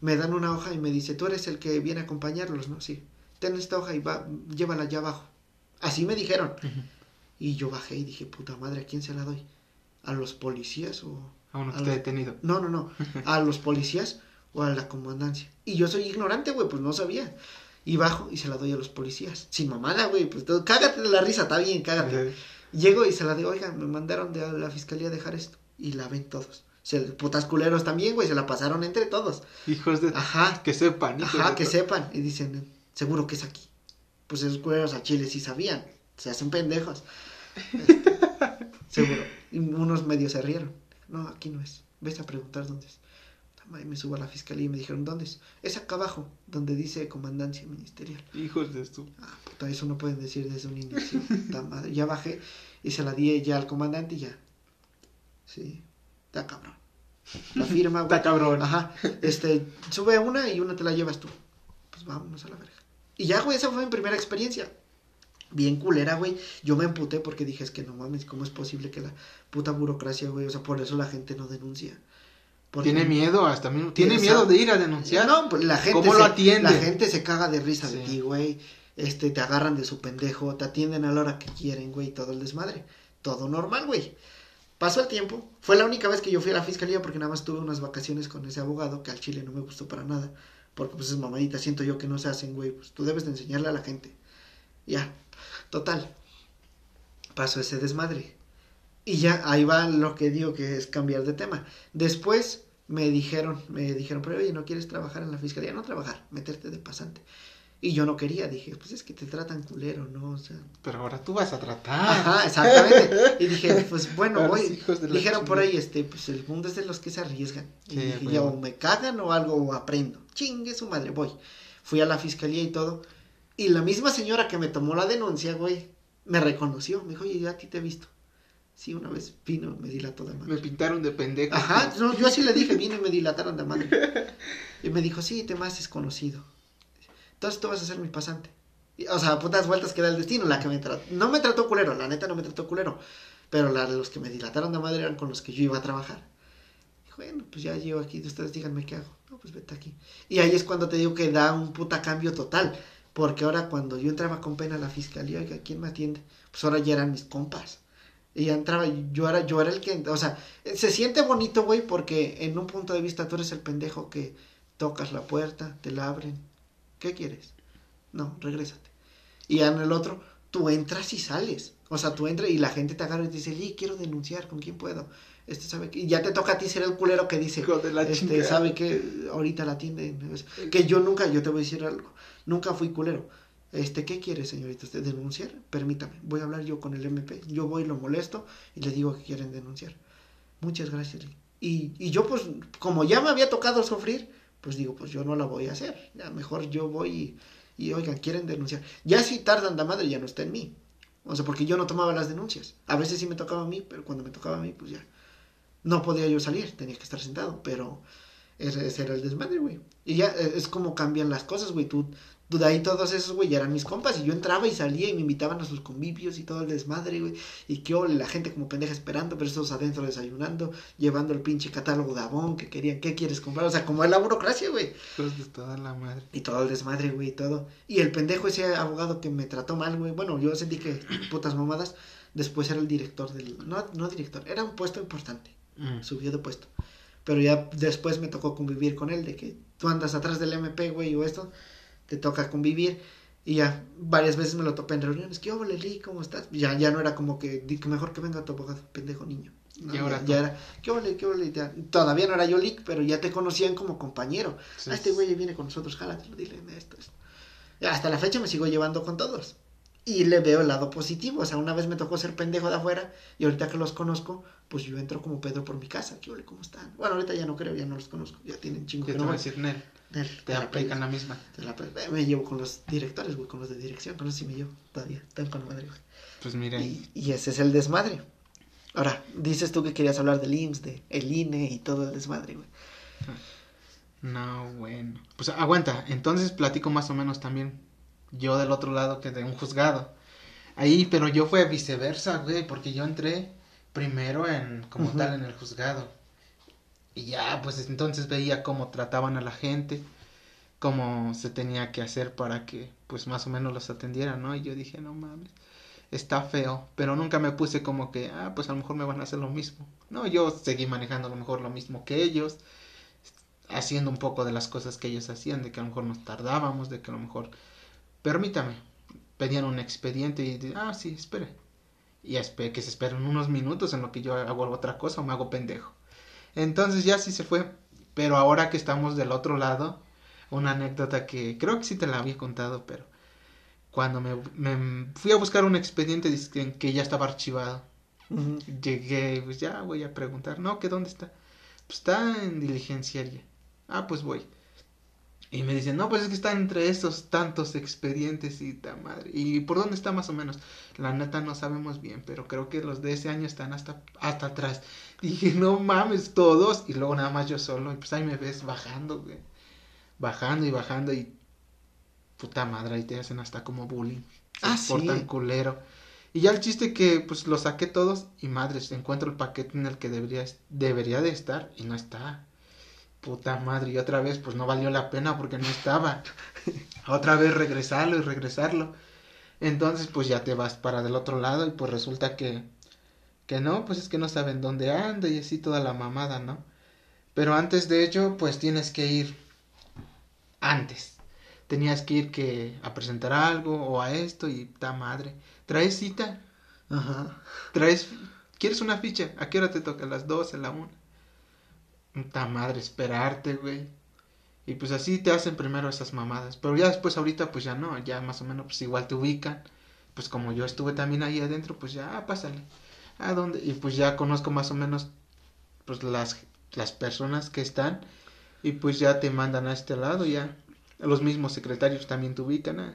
Me dan una hoja y me dice, tú eres el que viene a acompañarlos, ¿no? Sí. Ten esta hoja y va, llévala allá abajo. Así me dijeron. Y yo bajé y dije, puta madre, ¿a quién se la doy? ¿A los policías o, A uno que esté detenido. No, no, no. A los policías o a la comandancia. Y yo soy ignorante, güey, pues no sabía. Y bajo y se la doy a los policías. Sin mamada, güey, pues todo, cágate de la risa, está bien, cágate. Llego y se la doy, oigan, me mandaron de la fiscalía a dejar esto. Y la ven todos. Se, putas culeros también, güey, se la pasaron entre todos. Hijos de... Ajá. Que sepan. Ajá, que sepan. Y dicen, seguro que es aquí. Pues esos culeros a Chile sí sabían. Se hacen pendejos. Este, seguro. Y unos medios se rieron. No, aquí no es. Ves a preguntar dónde es. Me subo a la fiscalía y me dijeron, ¿dónde es? Es acá abajo, donde dice comandancia ministerial. Hijos de esto. Ah, puta, eso no pueden decir desde un inicio. ya bajé y se la di ya al comandante y ya. Sí, está cabrón. La firma, güey. Está cabrón. Ajá. Este, sube una y una te la llevas tú. Pues vámonos a la verga. Y ya, güey, esa fue mi primera experiencia. Bien culera, güey. Yo me emputé porque dije, es que no mames, ¿cómo es posible que la puta burocracia, güey? O sea, por eso la gente no denuncia. Tiene miedo hasta mismo. Tiene miedo de ir a denunciar. No, pues la gente. ¿Cómo lo atiende? La gente se caga de risa de ti, güey. Este, te agarran de su pendejo, te atienden a la hora que quieren, güey, todo el desmadre. Todo normal, güey. Pasó el tiempo. Fue la única vez que yo fui a la fiscalía porque nada más tuve unas vacaciones con ese abogado que al chile no me gustó para nada. Porque pues es mamadita, siento yo que no se hacen, güey. Pues tú debes de enseñarle a la gente. Ya, total. Pasó ese desmadre. Y ya, ahí va lo que digo que es cambiar de tema. Después me dijeron, me dijeron, pero oye, ¿no quieres trabajar en la fiscalía? No trabajar, meterte de pasante. Y yo no quería, dije, pues es que te tratan culero, ¿no? O sea. Pero ahora tú vas a tratar. Ajá, exactamente. Y dije, pues bueno, voy. Dijeron por ahí, este, pues el mundo es de los que se arriesgan. Y dije, ya o me cagan o algo o aprendo. Chingue su madre, voy. Fui a la fiscalía y todo. Y la misma señora que me tomó la denuncia, güey, me reconoció. Me dijo, oye, yo a ti te he visto. Sí, una vez vino, me dilató de madre. Me pintaron de pendejo. Ajá, no, yo así le dije, vino y me dilataron de madre. Y me dijo, sí, te me haces conocido entonces tú vas a ser mi pasante. o sea, putas vueltas que da el destino, la que me trató, no me trató culero, la neta no me trató culero, pero la de los que me dilataron de madre eran con los que yo iba a trabajar. Y bueno, pues ya llevo aquí, ustedes díganme qué hago. No, pues vete aquí. Y ahí es cuando te digo que da un puta cambio total, porque ahora cuando yo entraba con pena a la fiscalía, oiga, ¿quién me atiende? Pues ahora ya eran mis compas. Y ya entraba, yo era, yo era el que, o sea, se siente bonito, güey, porque en un punto de vista tú eres el pendejo que tocas la puerta, te la abren, ¿Qué quieres? No, regrésate. Y en el otro, tú entras y sales. O sea, tú entras y la gente te agarra y te dice, Lee, quiero denunciar, ¿con quién puedo? Este sabe que, y ya te toca a ti ser el culero que dice, este, sabe que ahorita la atienden. Que yo nunca, yo te voy a decir algo, nunca fui culero. Este, ¿qué quiere, señorita? ¿Usted denunciar? Permítame, voy a hablar yo con el MP. Yo voy, lo molesto y le digo que quieren denunciar. Muchas gracias. Y, y yo, pues, como ya me había tocado sufrir, pues digo, pues yo no la voy a hacer. Ya mejor yo voy y, oigan, quieren denunciar. Ya si tardan la madre, ya no está en mí. O sea, porque yo no tomaba las denuncias. A veces sí me tocaba a mí, pero cuando me tocaba a mí, pues ya. No podía yo salir, tenía que estar sentado, pero ese, era el desmadre, güey. Y ya e, es como cambian las cosas, güey. Tú, de ahí todos esos, güey, eran mis compas. Y yo entraba y salía y me invitaban a sus convivios y todo el desmadre, güey. Y que ole, la gente como pendeja esperando, pero estos adentro desayunando, llevando el pinche catálogo de Avon que querían, ¿qué quieres comprar? O sea, como es la burocracia, güey. Pues de toda la madre. Y todo el desmadre, güey, y todo. Y el pendejo, ese abogado que me trató mal, güey. Bueno, yo sentí que putas mamadas. Después era el director del. No, no director, era un puesto importante. Mm. Subió de puesto. Pero ya después me tocó convivir con él, de que tú andas atrás del MP, güey, o esto te toca convivir. Y ya varias veces me lo topé en reuniones. ¿Qué hola, Lee? ¿Cómo estás? Ya, ya no era como que, mejor que venga tu abogado, pendejo niño. y ahora ya, era, ¿qué hola, qué hola? Todavía no era yo Lee, pero ya te conocían como compañero. Ah, este güey viene con nosotros, jálatelo, dile esto, esto. hasta la fecha me sigo llevando con todos. Y le veo el lado positivo. O sea, una vez me tocó ser pendejo de afuera y ahorita que los conozco, pues yo entro como Pedro por mi casa. ¿Qué hola, cómo están? Bueno, ahorita ya no creo, ya no los conozco. Ya tienen chingo que no. Voy a decir Nel te aplican la misma. me llevo con los directores, güey, con los de dirección, con los sí me llevo todavía, están con la madre, güey. Pues mira. Y, ese es el desmadre. Ahora, dices tú que querías hablar del IMSS, de el INE y todo el desmadre, güey. No, bueno. Pues aguanta, entonces platico más o menos también yo del otro lado que de un juzgado. Ahí, pero yo fue viceversa, güey, porque yo entré primero en, como tal, en el juzgado. Y ya, pues entonces veía cómo trataban a la gente, cómo se tenía que hacer para que, pues más o menos los atendieran, ¿no? Y yo dije, no mames, está feo, pero nunca me puse como que, ah, pues a lo mejor me van a hacer lo mismo. No, yo seguí manejando a lo mejor lo mismo que ellos, haciendo un poco de las cosas que ellos hacían, de que a lo mejor nos tardábamos, de que a lo mejor, permítame, pedían un expediente y, ah, sí, espere. Y que se esperen unos minutos en lo que yo hago otra cosa o me hago pendejo. Entonces ya sí se fue. Pero ahora que estamos del otro lado, una anécdota que creo que sí te la había contado, pero cuando me, me fui a buscar un expediente que ya estaba archivado. Llegué, pues ya voy a preguntar, no, que dónde está. Pues está en diligenciaria. Ah, pues voy. Y me dicen, no, pues es que está entre estos tantos expedientes y ta madre. ¿Y por dónde está más o menos? La neta no sabemos bien, pero creo que los de ese año están hasta, hasta atrás. Dije, no mames, todos. Y luego nada más yo solo. Y pues ahí me ves bajando, güey. Bajando y bajando y. Puta madre, ahí te hacen hasta como bullying. Ah, por tan culero. Y ya el chiste que pues lo saqué todos y madres, encuentro el paquete en el que debería, debería de estar y no está puta madre, y otra vez pues no valió la pena porque no estaba. otra vez regresarlo y regresarlo. Entonces pues ya te vas para del otro lado y pues resulta que que no, pues es que no saben dónde anda y así toda la mamada, ¿no? Pero antes de ello pues tienes que ir antes. Tenías que ir que a presentar algo o a esto y ta madre. ¿Traes cita? Ajá. ¿Traes ¿Quieres una ficha? ¿A qué hora te toca? ¿A las 12, a la 1? Puta madre, esperarte, güey. Y pues así te hacen primero esas mamadas. Pero ya después ahorita pues ya no, ya más o menos pues igual te ubican. Pues como yo estuve también ahí adentro, pues ya, ah, pásale. ¿A dónde? Y pues ya conozco más o menos pues las, las personas que están. Y pues ya te mandan a este lado, ya. Los mismos secretarios también te ubican. ¿eh?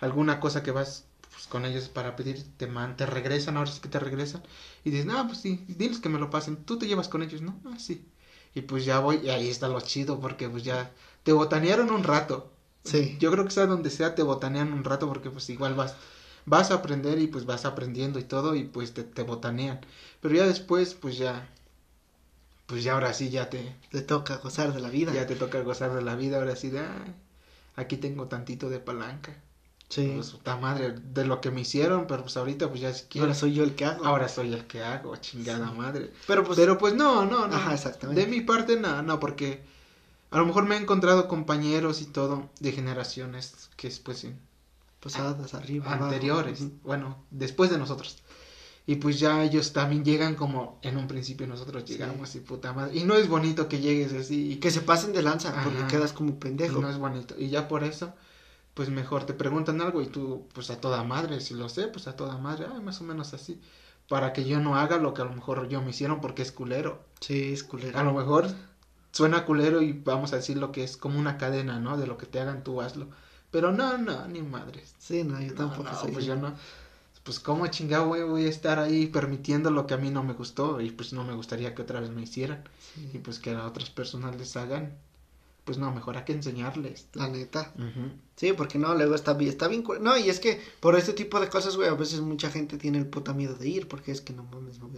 Alguna cosa que vas pues, con ellos para pedir, te, man, te regresan, ahora sí que te regresan. Y dices, no, pues sí, diles que me lo pasen. Tú te llevas con ellos, ¿no? Ah, sí. Y pues ya voy, y ahí está lo chido, porque pues ya te botanearon un rato. Sí. Yo creo que sea donde sea te botanean un rato porque pues igual vas vas a aprender y pues vas aprendiendo y todo y pues te, te botanean. Pero ya después pues ya pues ya ahora sí ya te te toca gozar de la vida. Ya te toca gozar de la vida, ahora sí de aquí tengo tantito de palanca. Sí. Pues puta madre, de lo que me hicieron, pero pues ahorita pues ya si quiero. Ahora soy yo el que hago. Ahora soy el que hago, chingada madre. Pero pues, pero pues no, no, no. Ajá, exactamente. De mi parte no, no, porque a lo mejor me he encontrado compañeros y todo de generaciones que pues pasadas arriba anteriores, bueno, después de nosotros. Y pues ya ellos también llegan como en un principio nosotros llegamos y puta madre. Y no es bonito que llegues así. Y que se pasen de lanza porque quedas como pendejo. no es bonito. Y ya por eso pues mejor te preguntan algo y tú, pues a toda madre, si lo sé, pues a toda madre, ay, más o menos así. Para que yo no haga lo que a lo mejor yo me hicieron porque es culero. Sí, es culero. A lo mejor suena culero y vamos a decir lo que es como una cadena, ¿no? De lo que te hagan tú hazlo. Pero no, no, ni madres. Sí, no, yo tampoco no, Pues yo no. Pues cómo chingado voy, voy a estar ahí permitiendo lo que a mí no me gustó y pues no me gustaría que otra vez me hicieran. Y pues que a otras personas les hagan pues no, mejor hay que enseñarles. La neta. Sí, porque no, luego está bien, está bien, no, y es que por este tipo de cosas, güey, a veces mucha gente tiene el puta miedo de ir, porque es que no mames, no,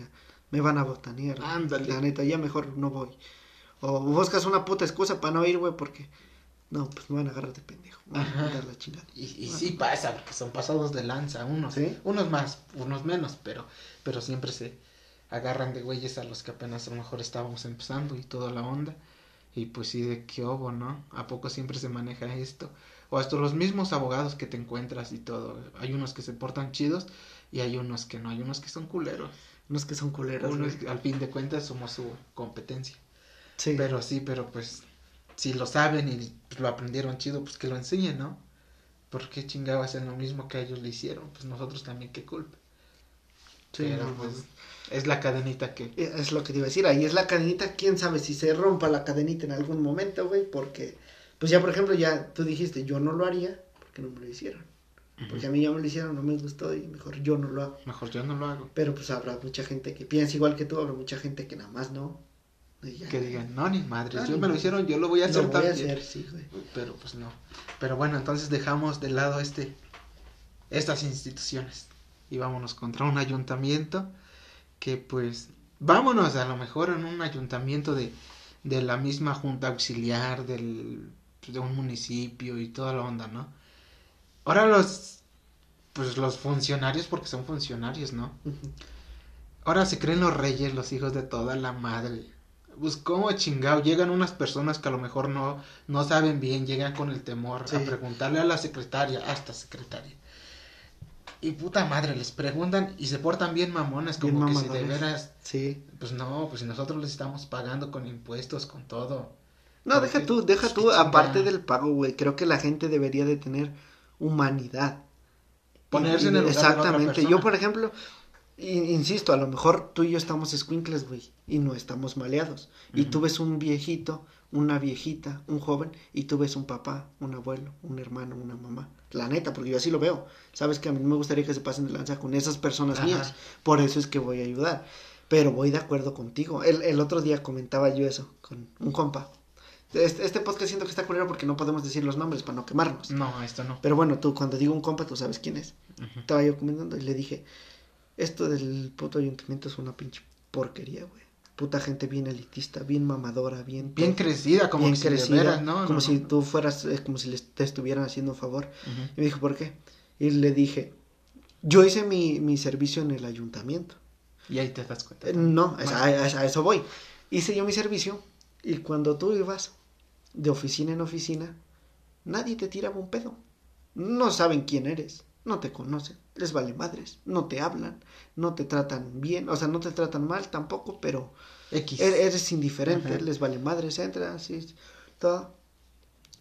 me van a botanear. Ándale. La neta, ya mejor no voy. O buscas una puta excusa para no ir, güey, porque no, pues me van a agarrar de pendejo. Me van a dar la chingada. Y, y sí pasa, porque son pasados de lanza, unos, ¿Sí? unos más, unos menos, pero, pero siempre se agarran de güeyes a los que apenas a lo mejor estábamos empezando y toda la onda. Y pues sí, de qué obo, ¿no? ¿A poco siempre se maneja esto? O hasta los mismos abogados que te encuentras y todo. Hay unos que se portan chidos y hay unos que no. Hay unos que son culeros. Unos que son culeros. Unos, al fin de cuentas somos su competencia. Sí. Pero sí, pero pues si lo saben y lo aprendieron chido, pues que lo enseñen, ¿no? ¿Por qué chingados hacen lo mismo que ellos le hicieron? Pues nosotros también, qué culpa. Sí, pero pues es la cadenita que... Eh, es lo que te iba a decir, ahí es la cadenita, quién sabe si se rompa la cadenita en algún momento, güey, porque, pues ya por ejemplo, ya tú dijiste, yo no lo haría, porque no me lo hicieron. Porque a mí ya me lo hicieron, no me gustó y mejor yo no lo hago. Mejor yo no lo hago. Pero pues habrá mucha gente que piensa igual que tú, habrá mucha gente que nada más no. que digan, no, ni madre, yo me lo hicieron, yo lo voy a hacer lo voy A hacer, sí, güey. Pero pues no. Pero bueno, entonces dejamos de lado este, estas instituciones y vámonos contra un ayuntamiento que pues vámonos a lo mejor en un ayuntamiento de, de la misma junta auxiliar del, de un municipio y toda la onda, ¿no? Ahora los, pues los funcionarios, porque son funcionarios, ¿no? Ahora se creen los reyes, los hijos de toda la madre. Pues cómo chingado, llegan unas personas que a lo mejor no, no saben bien, llegan con el temor a preguntarle a la secretaria, hasta secretaria. Y puta madre, les preguntan y se portan bien mamonas, como que si de veras. Sí. Pues no, pues si nosotros les estamos pagando con impuestos, con todo. No, deja tú, deja tú, aparte del pago, güey, creo que la gente debería de tener humanidad. Ponerse en el lugar Exactamente. Yo, por ejemplo, insisto, a lo mejor tú y yo estamos squinkles, güey, y no estamos maleados. Y tú ves un viejito, una viejita, un joven, y tú ves un papá, un abuelo, un hermano, una mamá. La neta, porque yo así lo veo. Sabes que a mí me gustaría que se pasen de lanza con esas personas mías. Por eso es que voy a ayudar. Pero voy de acuerdo contigo. El, el otro día comentaba yo eso con un compa. Este, este podcast siento que está culero porque no podemos decir los nombres para no quemarnos. No, esto no. Pero bueno, tú, cuando digo un compa, tú sabes quién es. Estaba yo comentando y le dije, esto del puto ayuntamiento es una pinche porquería, güey. Puta gente bien elitista, bien mamadora, bien... Bien crecida, como bien si crecida, ¿no? Como si tú fueras, es como si les, te estuvieran haciendo un favor. Y me dijo, ¿por qué? Y le dije, yo hice mi, mi servicio en el ayuntamiento. Y ahí te das cuenta. Eh, no, a, a, eso voy. Hice yo mi servicio y cuando tú ibas de oficina en oficina, nadie te tiraba un pedo. No saben quién eres no te conocen, les vale madres, no te hablan, no te tratan bien, o sea, no te tratan mal tampoco, pero X. E-, eres indiferente, les vale madres, entra, así, todo,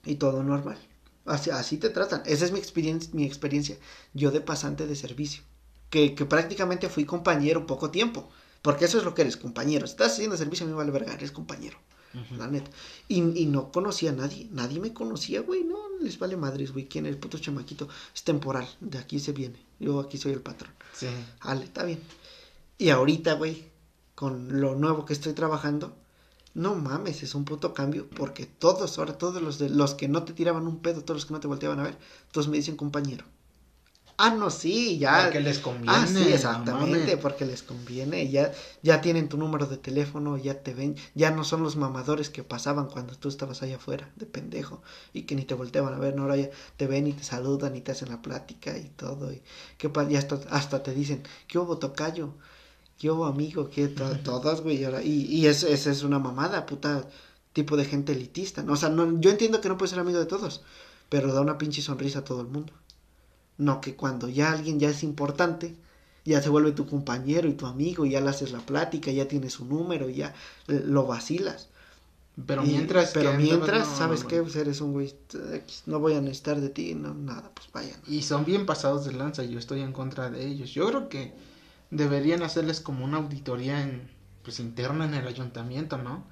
y todo normal. Así, así te tratan. Esa es mi experiencia, mi experiencia. Yo de pasante de servicio, que, que prácticamente fui compañero poco tiempo, porque eso es lo que eres, compañero. estás haciendo servicio, a mí me vale verga, eres compañero la neta. Y, y, no conocía a nadie, nadie me conocía, güey, no, les vale madres, güey, quién es el puto chamaquito, es temporal, de aquí se viene, yo aquí soy el patrón. Sí. Vale, está bien. Y ahorita, güey, con lo nuevo que estoy trabajando, no mames, es un puto cambio, porque todos, ahora todos los de los que no te tiraban un pedo, todos los que no te volteaban a ver, todos me dicen compañero. Ah, no, sí, ya. Porque les conviene. Ah, sí, exactamente, porque les conviene. Ya, ya tienen tu número de teléfono, ya te ven. Ya no son los mamadores que pasaban cuando tú estabas allá afuera, de pendejo, y que ni te volteaban a ver. No, ahora ya te ven y te saludan y te hacen la plática y todo. Y qué y hasta, hasta te dicen, ¿qué hubo tocayo? ¿Qué hubo amigo? ¿Qué? Todos, güey. Y, y esa es una mamada, puta tipo de gente elitista. ¿no? O sea, no, yo entiendo que no puedes ser amigo de todos, pero da una pinche sonrisa a todo el mundo. No que cuando ya alguien ya es importante, ya se vuelve tu compañero y tu amigo, y ya le haces la plática, ya tienes su número, ya lo vacilas. Pero mientras, pero mientras, ¿sabes qué? Pues eres un güey, no voy a necesitar de ti, no, nada, pues vayan. Y son bien pasados de lanza, yo estoy en contra de ellos. Yo creo que deberían hacerles como una auditoría en, pues interna en el ayuntamiento, ¿no?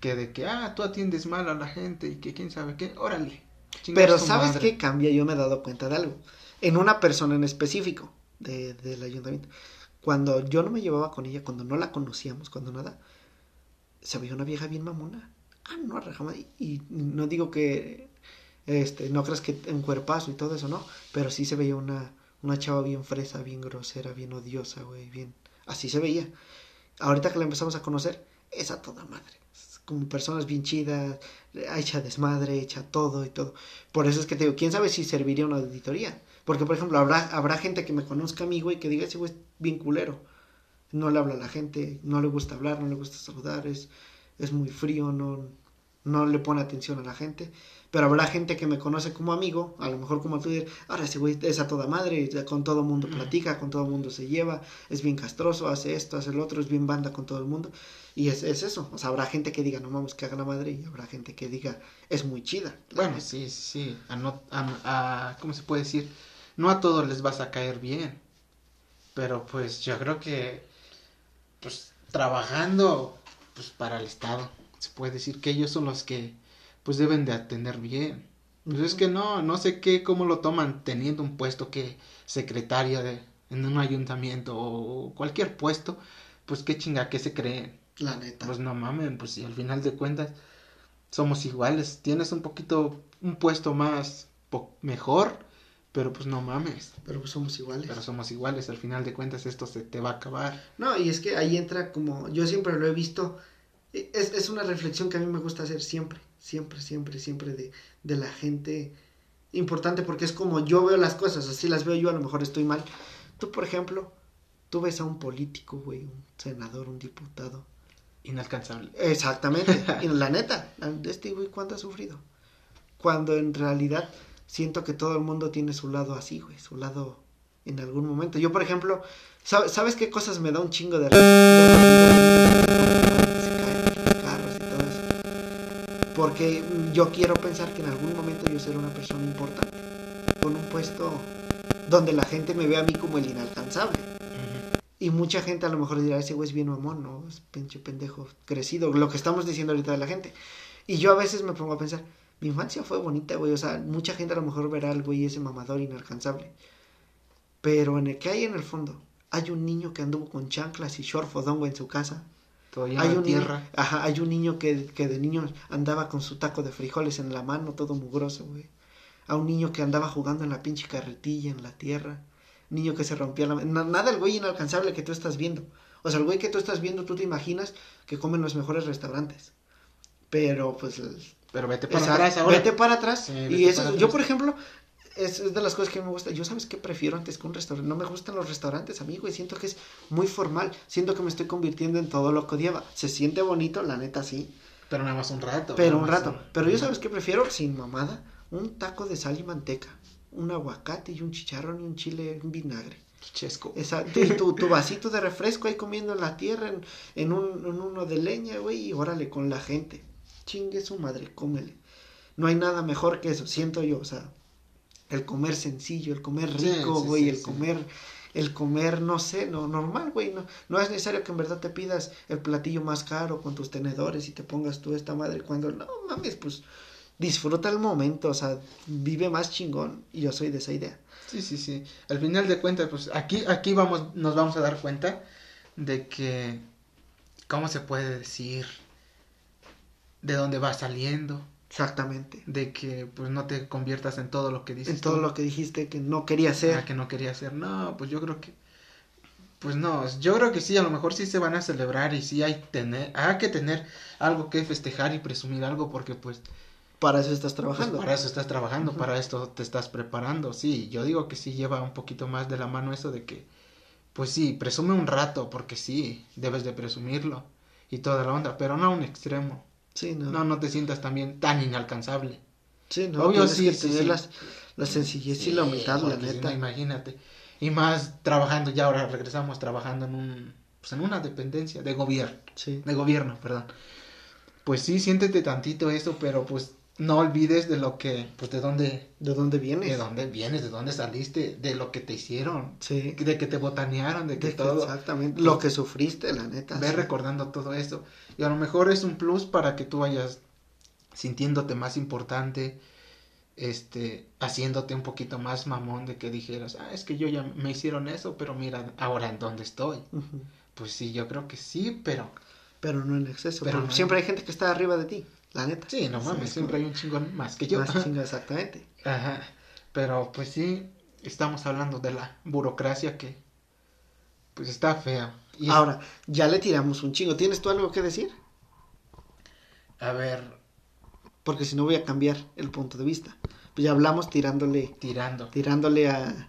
Que de que, ah, tú atiendes mal a la gente y que quién sabe qué, órale. Pero ¿sabes qué cambia? Yo me he dado cuenta de algo en una persona en específico de, del ayuntamiento. Cuando yo no me llevaba con ella, cuando no la conocíamos, cuando nada, se veía una vieja bien mamona. Ah, no, jamás. Y, no digo que, este, no creas que en cuerpazo y todo eso, no. Pero sí se veía una, una chava bien fresa, bien grosera, bien odiosa, güey, bien. Así se veía. Ahorita que la empezamos a conocer, es a toda madre. como personas bien chidas, hecha desmadre, hecha todo y todo. Por eso es que te digo, quién sabe si serviría una auditoría. Porque, por ejemplo, habrá, habrá gente que me conozca a mí, güey, que diga, ese güey es bien culero. No le habla a la gente, no le gusta hablar, no le gusta saludar, es, es muy frío, no, no le pone atención a la gente. Pero habrá gente que me conoce como amigo, a lo mejor como tú dices, ahora ese güey es a toda madre, con todo el mundo platica, con todo el mundo se lleva, es bien castroso, hace esto, hace el otro, es bien banda con todo el mundo. Y es, es eso, o sea, habrá gente que diga, no vamos, que haga la madre, y habrá gente que diga, es muy chida. Bueno, sí, sí, a, a, ¿cómo se puede decir? No a todos les vas a caer bien. Pero pues yo creo que pues trabajando pues para el Estado, se puede decir que ellos son los que pues deben de atender bien. Pues es que no, no sé qué, cómo lo toman teniendo un puesto que secretaria de, en un ayuntamiento o cualquier puesto, pues qué chinga, ¿qué se creen? La neta. Pues no mamen, pues si al final de cuentas somos iguales, tienes un poquito, un puesto más mejor, pero pues no mames. Pero pues somos iguales. Pero somos iguales, al final de cuentas esto se te va a acabar. No, y es que ahí entra como, yo siempre lo he visto, e, es, es una reflexión que a mí me gusta hacer siempre, siempre, siempre, siempre de, de la gente importante, porque es como yo veo las cosas, así las veo yo, a lo mejor estoy mal. Tú, por ejemplo, Tú ves a un político, güey, un senador, un diputado. Inalcanzable. Exactamente. y la neta, este güey, ¿cuánto ha sufrido? Cuando en realidad siento que todo el mundo tiene su lado así, güey, su lado en algún momento. Yo, por ejemplo, ¿sabes qué cosas me da un chingo de... Porque yo quiero pensar que en algún momento yo seré una persona importante, con un puesto donde la gente me ve a mí como el inalcanzable. Y mucha gente a lo mejor dirá, ese güey es bien mamón, ¿no? Es pinche pendejo, crecido, lo que estamos diciendo ahorita de la gente. Y yo a veces me pongo a pensar, mi infancia fue bonita, güey, o sea, mucha gente a lo mejor verá al güey ese mamador inalcanzable. Pero en el que hay en el fondo, hay un niño que anduvo con chanclas y short fodongo en su casa hay un tierra. Niño, ajá, hay un niño que, que, de niño andaba con su taco de frijoles en la mano, todo mugroso, güey. A un niño que andaba jugando en la pinche carretilla, en la tierra. Niño que se rompía la mano. Nada el güey inalcanzable que tú estás viendo. O sea, el güey que tú estás viendo, tú te imaginas que come en los mejores restaurantes. Pero, pues... Pero vete para atrás ahora. Vete para atrás. y eso, yo, por ejemplo, es, de las cosas que me gusta. Yo sabes qué prefiero antes que un restaurante. No me gustan los restaurantes, amigo, y siento que es muy formal. Siento que me estoy convirtiendo en todo lo que odiaba. Se siente bonito, la neta sí. Pero nada más un rato. Pero un rato. Pero yo sabes qué prefiero, sin mamada, un taco de sal y manteca, un aguacate y un chicharrón y un chile en vinagre. Chesco. Exacto. Y tu, tu, vasito de refresco ahí comiendo en la tierra, en, en, un, en uno de leña, güey, y órale con la gente. Chingue su madre, cómele. No hay nada mejor que eso, siento yo, o sea, el comer sencillo, el comer rico, güey, el comer, el comer, no sé, no, normal, güey, no, no es necesario que en verdad te pidas el platillo más caro con tus tenedores y te pongas tú esta madre cuando, no mames, pues disfruta el momento, o sea, vive más chingón y yo soy de esa idea. Sí, sí, sí. Al final de cuentas, pues aquí, aquí vamos, nos vamos a dar cuenta de que, ¿cómo se puede decir? De dónde va saliendo, Exactamente. De que pues no te conviertas en todo lo que dices. En todo lo que dijiste que no quería ser. Ah, que no quería ser. No, pues yo creo que pues no, yo creo que sí, a lo mejor sí se van a celebrar y sí hay tener hay que tener algo que festejar y presumir algo porque pues para eso estás trabajando. Pues, para eso estás trabajando, para esto te estás preparando. Sí, yo digo que sí lleva un poquito más de la mano eso de que pues sí, presume un rato porque sí, debes de presumirlo y toda la onda, pero no a un extremo no. no. te sientas también tan inalcanzable. Sí, no. Obvio, sí, que tener La, sencillez y la humildad, la neta. imagínate. Y más trabajando, ya ahora regresamos trabajando en un, pues en una dependencia de gobierno. Sí. De gobierno, perdón. Pues sí, siéntete tantito eso, pero pues no olvides de lo que, pues de dónde... De dónde vienes. De dónde vienes, de dónde saliste, de lo que te hicieron. Sí. De que te botanearon, de que todo... exactamente. Lo que sufriste, la neta. Ve recordando todo eso. Y a lo mejor es un plus para que tú vayas sintiéndote más importante, este, haciéndote un poquito más mamón de que dijeras, ah, es que yo ya me hicieron eso, pero mira ahora en dónde estoy. Pues sí, yo creo que sí, pero... Pero no en exceso. Pero siempre hay gente que está arriba de ti. La neta. Sí, no mames, siempre hay un chingón más que yo. Más chingón, exactamente. Ajá. Pero pues sí, estamos hablando de la burocracia que pues está fea. Y Ahora, ya le tiramos un chingo. ¿Tienes tú algo que decir? A ver. Porque si no voy a cambiar el punto de vista. Pues ya hablamos tirándole. Tirando. Tirándole a,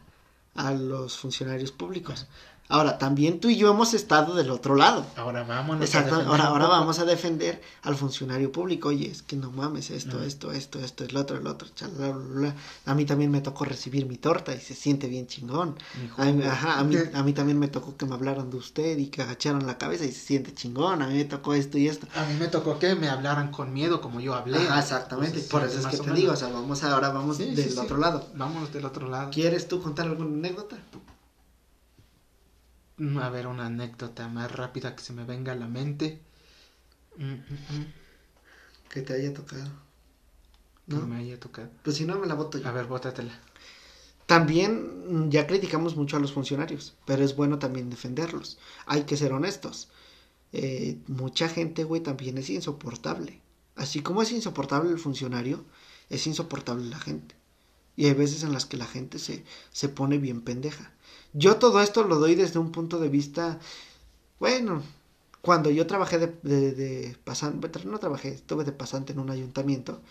a los funcionarios públicos. Ahora, también tú y yo hemos estado del otro lado. Ahora vamos Exacto, ahora, ahora vamos a defender al funcionario público. Oye, es que no mames, esto, esto, esto, esto, el otro, el otro, A mí también me tocó recibir mi torta y se siente bien chingón. A mí, ajá, a mí, a mí también me tocó que me hablaran de usted y que agacharon la cabeza y se siente chingón. A mí me tocó esto y esto. A mí me tocó que me hablaran con miedo como yo hablé. exactamente. Por eso es que te digo, o sea, vamos ahora vamos del otro lado. Vamos del otro lado. ¿Quieres tú contar alguna anécdota? Mm, a ver, una anécdota más rápida que se me venga a la mente. Mm, mm, que te haya tocado. ¿No? Que me haya tocado. Pues si no, me la voto yo. A ver, bótatela. También ya criticamos mucho a los funcionarios, pero es bueno también defenderlos. Hay que ser honestos. Eh, mucha gente, güey, también es insoportable. Así como es insoportable el funcionario, es insoportable la gente. Y hay veces en las que la gente se, se pone bien pendeja. Yo todo esto lo doy desde un punto de vista, bueno, cuando yo trabajé de, de, pasante, no trabajé, estuve de pasante en un ayuntamiento,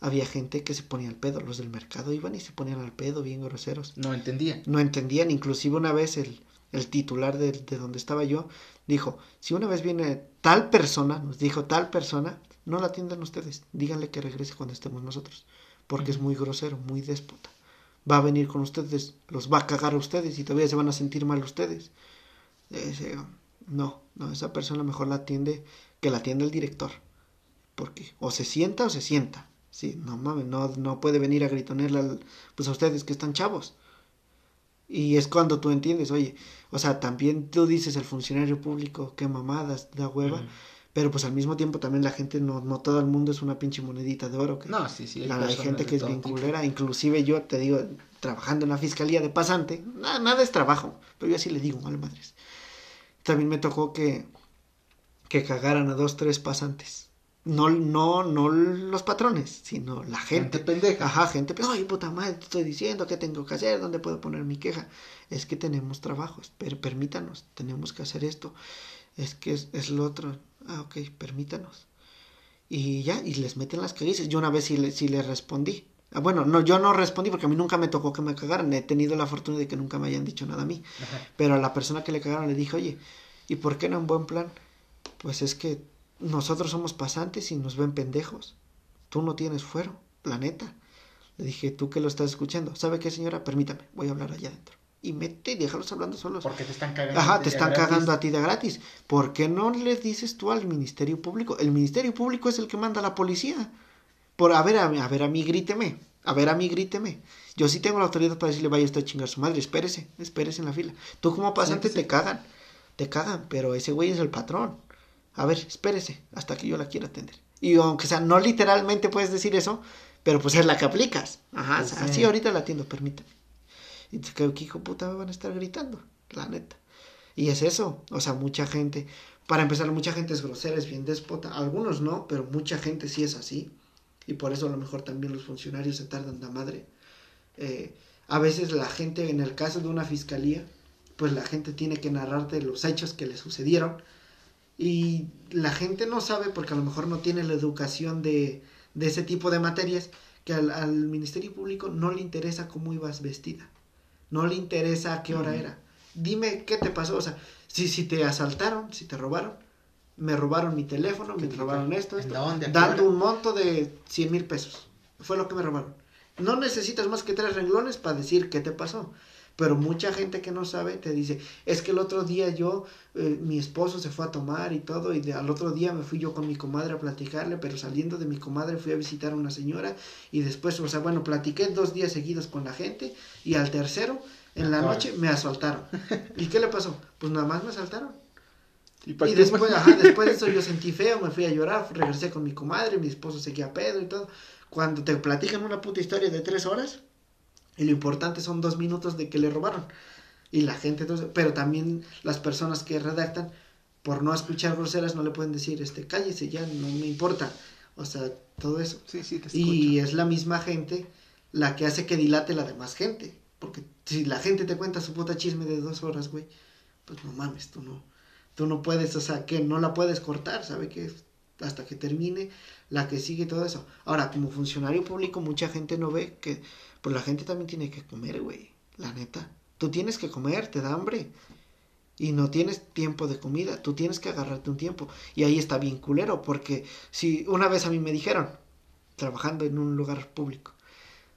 había gente que se ponía al pedo, los del mercado iban y se ponían al pedo bien groseros. No entendían. No entendían, inclusive una vez el, el titular de, de donde estaba yo, dijo, si una vez viene tal persona, nos dijo tal persona, no la atiendan ustedes, díganle que regrese cuando estemos nosotros, porque es muy grosero, muy déspota. Va a venir con ustedes, los va a cagar a ustedes y todavía se van a sentir mal ustedes. no, no, esa persona mejor la atiende que la atienda el director. Porque o se sienta o se sienta. Sí, no mames, no, no puede venir a gritonearle pues a ustedes que están chavos. Y es cuando tú entiendes, oye, o sea, también tú dices el funcionario público, qué mamadas, da hueva, pero pues al mismo tiempo también la gente, no, no todo el mundo es una pinche monedita de oro. Que no, sí, sí. Hay, gente que es bien culera, inclusive yo te digo, trabajando en la fiscalía de pasante, nada, nada es trabajo, pero yo así le digo, mal madres. También me tocó que, que cagaran a dos, tres pasantes no, no, no los patrones, sino la gente. Gente pendeja. Ajá, gente Ay, puta madre, te estoy diciendo qué tengo que hacer, dónde puedo poner mi queja. Es que tenemos trabajos, pero permítanos, tenemos que hacer esto. Es que es, es lo otro. Ah, ok, permítanos. Y ya, y les meten las caguices. Yo una vez sí le, sí le respondí. Ah, bueno, no, yo no respondí porque a mí nunca me tocó que me cagaran. He tenido la fortuna de que nunca me hayan dicho nada a mí. Pero a la persona que le cagaron le dije, oye, ¿y por qué no en buen plan? Pues es que nosotros somos pasantes y nos ven pendejos. Tú no tienes fuero, la neta. Le dije, tú que lo estás escuchando, ¿sabe qué, señora? Permítame, voy a hablar allá adentro. Y mete y déjalos hablando solos. Porque te están cagando. Ajá, te están cagando a ti de gratis. ¿Por qué no le dices tú al Ministerio Público? El Ministerio Público es el que manda a la policía. Por, a ver, a, a ver, a mí gríteme. A ver, a mí gríteme. Yo sí tengo la autoridad para decirle, vaya usted a chingar a su madre. Espérese, espérese en la fila. Tú como pasante te cagan. Te cagan, pero ese güey es el patrón a ver, espérese hasta que yo la quiera atender. Y aunque sea, no literalmente puedes decir eso, pero pues es la que aplicas. Ajá, pues así ahorita la atiendo, permítame. Y te quedo que hijo puta me van a estar gritando, la neta. Y es eso, o sea, mucha gente, para empezar, mucha gente es grosera, es bien déspota, algunos no, pero mucha gente sí es así. Y por eso a lo mejor también los funcionarios se tardan de madre. Eh, a veces la gente, en el caso de una fiscalía, pues la gente tiene que narrarte los hechos que le sucedieron y la gente no sabe, porque a lo mejor no tiene la educación de, de ese tipo de materias, que al, Ministerio Público no le interesa cómo ibas vestida, no le interesa a qué hora era. Dime qué te pasó, o sea, si, si te asaltaron, si te robaron, me robaron mi teléfono, me robaron esto, esto dando un monto de 100 mil pesos. Fue lo que me robaron. No necesitas más que tres renglones para decir qué te pasó. Pero mucha gente que no sabe te dice, es que el otro día yo, eh, mi esposo se fue a tomar y todo, y al otro día me fui yo con mi comadre a platicarle, pero saliendo de mi comadre fui a visitar a una señora y después, o sea, bueno, platiqué dos días seguidos con la gente y al tercero, en la noche, me asaltaron. ¿Y qué le pasó? Pues nada más me asaltaron. Y, después, después de eso yo sentí feo, me fui a llorar, regresé con mi comadre, mi esposo seguía pedo y todo. Cuando te platican una puta historia de tres horas, y lo importante son dos minutos de que le robaron. Y la gente, entonces, pero también las personas que redactan, por no escuchar groseras, no le pueden decir, este, cállese ya, no me importa. O sea, todo eso. Sí, sí, te y es la misma gente la que hace que dilate la demás gente. Porque si la gente te cuenta su puta chisme de dos horas, güey, pues no mames, tú no, tú no puedes, o sea, que no la puedes cortar, ¿sabe? Que hasta que termine la que sigue todo eso. Ahora, como funcionario público, mucha gente no ve que pues la gente también tiene que comer, güey. La neta. Tú tienes que comer, te da hambre. Y no tienes tiempo de comida. Tú tienes que agarrarte un tiempo. Y ahí está bien culero. Porque si una vez a mí me dijeron, trabajando en un lugar público,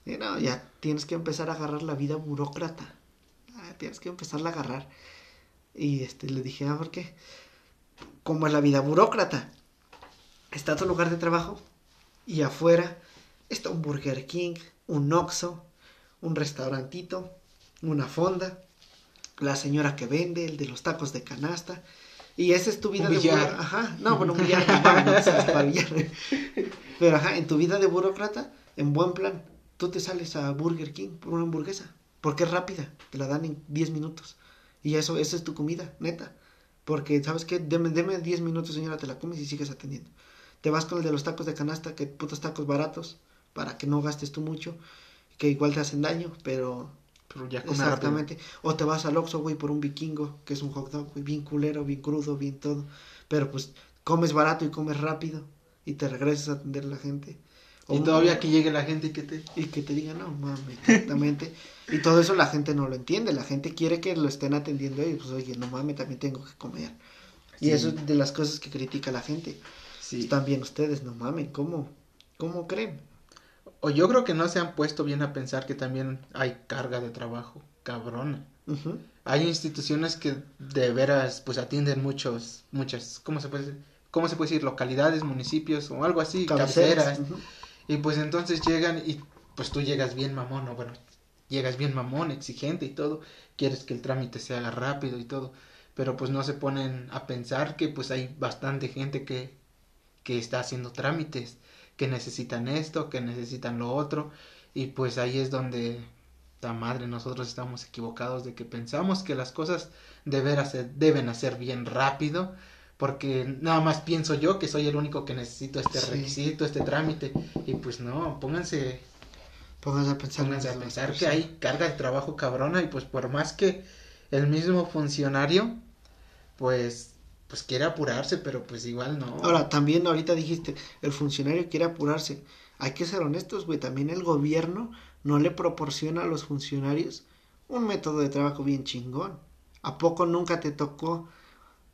no, ya tienes que empezar a agarrar la vida burócrata. Ah, tienes que empezar a agarrar. Y este, le dije, ah, ¿por qué? Como es la vida burócrata. Está tu lugar de trabajo y afuera está un Burger King, un Oxxo, un restaurantito, una fonda, la señora que vende, el de los tacos de canasta. Y esa es tu vida de burócrata. Ajá, no, bueno, un billar, Pero ajá, en tu vida de burócrata, en buen plan, tú te sales a Burger King por una hamburguesa. Porque es rápida, te la dan en 10 minutos. Y eso, esa es tu comida, neta. Porque, ¿sabes qué? Deme, deme 10 minutos, señora, te la comes y sigues atendiendo. Te vas con el de los tacos de canasta, que putos tacos baratos para que no gastes tú mucho, que igual te hacen daño, pero... Pero ya Exactamente. O te vas al Oxxo, güey, por un vikingo, que es un hot dog, güey, bien culero, bien crudo, bien todo. Pero pues comes barato y comes rápido y te regresas a atender a la gente. Y todavía que llegue la gente y que te... Y que te diga, no, mames, exactamente. y todo eso la gente no lo entiende, la gente quiere que lo estén atendiendo y pues oye, no mames, también tengo que comer. Y eso es de las cosas que critica la gente. Sí. Están bien ustedes, no mames, ¿cómo? ¿Cómo creen? O yo creo que no se han puesto bien a pensar que también hay carga de trabajo, cabrona. Hay instituciones que de veras pues atienden muchos, muchas, ¿cómo se puede ¿Cómo se puede decir? Localidades, municipios o algo así, cabeceras. Y pues entonces llegan y pues tú llegas bien mamón, o bueno, llegas bien mamón, exigente y todo, quieres que el trámite se haga rápido y todo, pero pues no se ponen a pensar que pues hay bastante gente que, que está haciendo trámites, que necesitan esto, que necesitan lo otro, y pues ahí es donde la madre nosotros estamos equivocados de que pensamos que las cosas deber hacer, deben hacer bien rápido porque nada más pienso yo que soy el único que necesito este requisito, este trámite, y pues no, pónganse, pónganse a pensar, pónganse a pensar que hay carga de trabajo cabrona y pues por más que el mismo funcionario, pues, pues quiere apurarse, pero pues igual no. Ahora, también ahorita dijiste, el funcionario quiere apurarse, hay que ser honestos, güey, también el gobierno no le proporciona a los funcionarios un método de trabajo bien chingón. ¿A poco nunca te tocó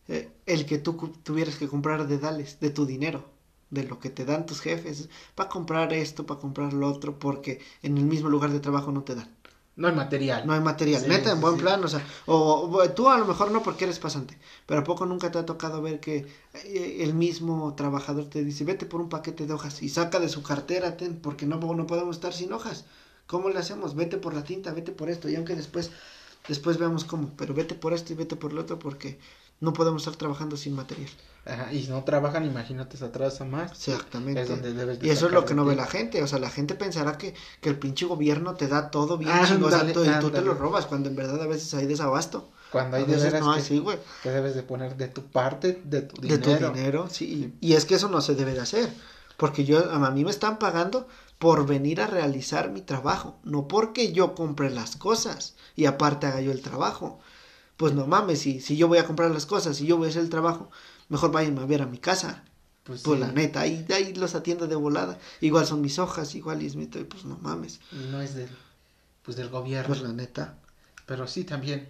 eh, el que tú tuvieras que comprar de dales, de tu dinero, de lo que te dan tus jefes, para comprar esto, para comprar lo otro, porque en el mismo lugar de trabajo no te dan. No hay material. No hay material. Neta, en buen plan, o sea, o, tú a lo mejor no porque eres pasante, pero ¿a poco nunca te ha tocado ver que eh, el mismo trabajador te dice, vete por un paquete de hojas y saca de su cartera, ten, porque no, no podemos estar sin hojas? ¿Cómo le hacemos? Vete por la tinta, vete por esto, y aunque después, después veamos cómo, pero vete por esto y vete por lo otro, porque no podemos estar trabajando sin material. Ajá, y si no trabajan, imagínate, se atrasa más. Exactamente. Es donde debes y eso es lo que no ve la gente. O sea, la gente pensará que, que el pinche gobierno te da todo bien y tú te lo robas, cuando en verdad a veces hay desabasto. Cuando hay de veras no que, güey. que debes de poner de tu parte, de tu dinero. De tu dinero, sí. Y es que eso no se debe de hacer. Porque yo, a mí me están pagando por venir a realizar mi trabajo, no porque yo compre las cosas y aparte haga yo el trabajo pues no mames, si, si yo voy a comprar las cosas, si yo voy a hacer el trabajo, mejor vayan a ver a mi casa. Pues, pues la neta, ahí, ahí los atiendo de volada. Igual son mis hojas, igual y es mi, pues no mames. No es del, pues del gobierno. Pues la neta. Pero sí también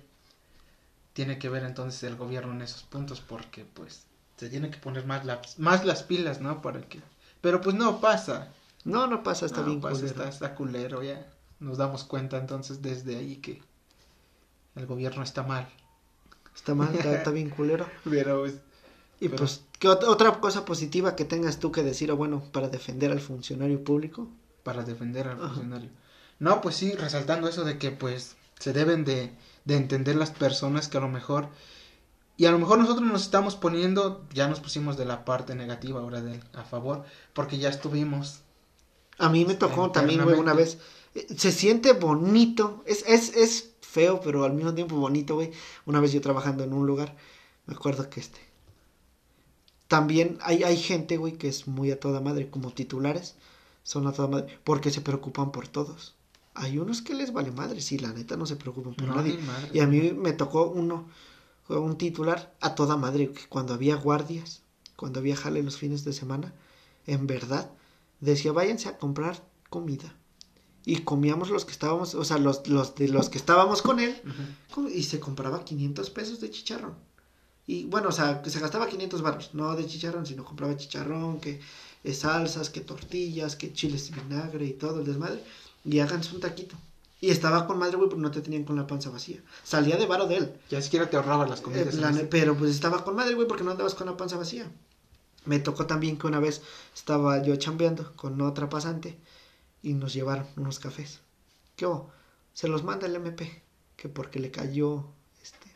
tiene que ver entonces el gobierno en esos puntos porque pues se tiene que poner más las, más las pilas, ¿no? Para que... Pero pues no pasa. No, no pasa, está bien pasa, Está, está culero, ya. Nos damos cuenta entonces desde ahí que el gobierno está mal. Está mal, está, bien culero. Pero, pues, y pues, ¿qué otra cosa positiva que tengas tú que decir, o bueno, para defender al funcionario público? Para defender al funcionario. No, pues sí, resaltando eso de que pues se deben de, de entender las personas que a lo mejor y a lo mejor nosotros nos estamos poniendo, ya nos pusimos de la parte negativa ahora de a favor, porque ya estuvimos. A mí me tocó también, güey, una vez. Eh, se siente bonito, es, es, es feo, pero al mismo tiempo bonito, güey. Una vez yo trabajando en un lugar, me acuerdo que este. También hay, hay gente, güey, que es muy a toda madre, como titulares, son a toda madre, porque se preocupan por todos. Hay unos que les vale madre, sí, la neta no se preocupan por nadie. y a mí me tocó uno, un titular a toda madre, que cuando había guardias, cuando había jale los fines de semana, en verdad, decía, váyanse a comprar comida y comíamos los que estábamos, o sea, los, los de los que estábamos con él, y se compraba 500 pesos de chicharrón. Y bueno, o sea, que se gastaba 500 baros, no de chicharrón, sino compraba chicharrón, que salsas, que tortillas, que chiles y vinagre y todo el desmadre, y háganse un taquito. Y estaba con madre, güey, porque no te tenían con la panza vacía. Salía de varo de él. Ya siquiera te ahorraban las comidas. Eh, pero pues estaba con madre, güey, porque no andabas con la panza vacía. Me tocó también que una vez estaba yo chambeando con otra pasante y nos llevaron unos cafés. ¿Qué Se los manda el MP, que porque le cayó este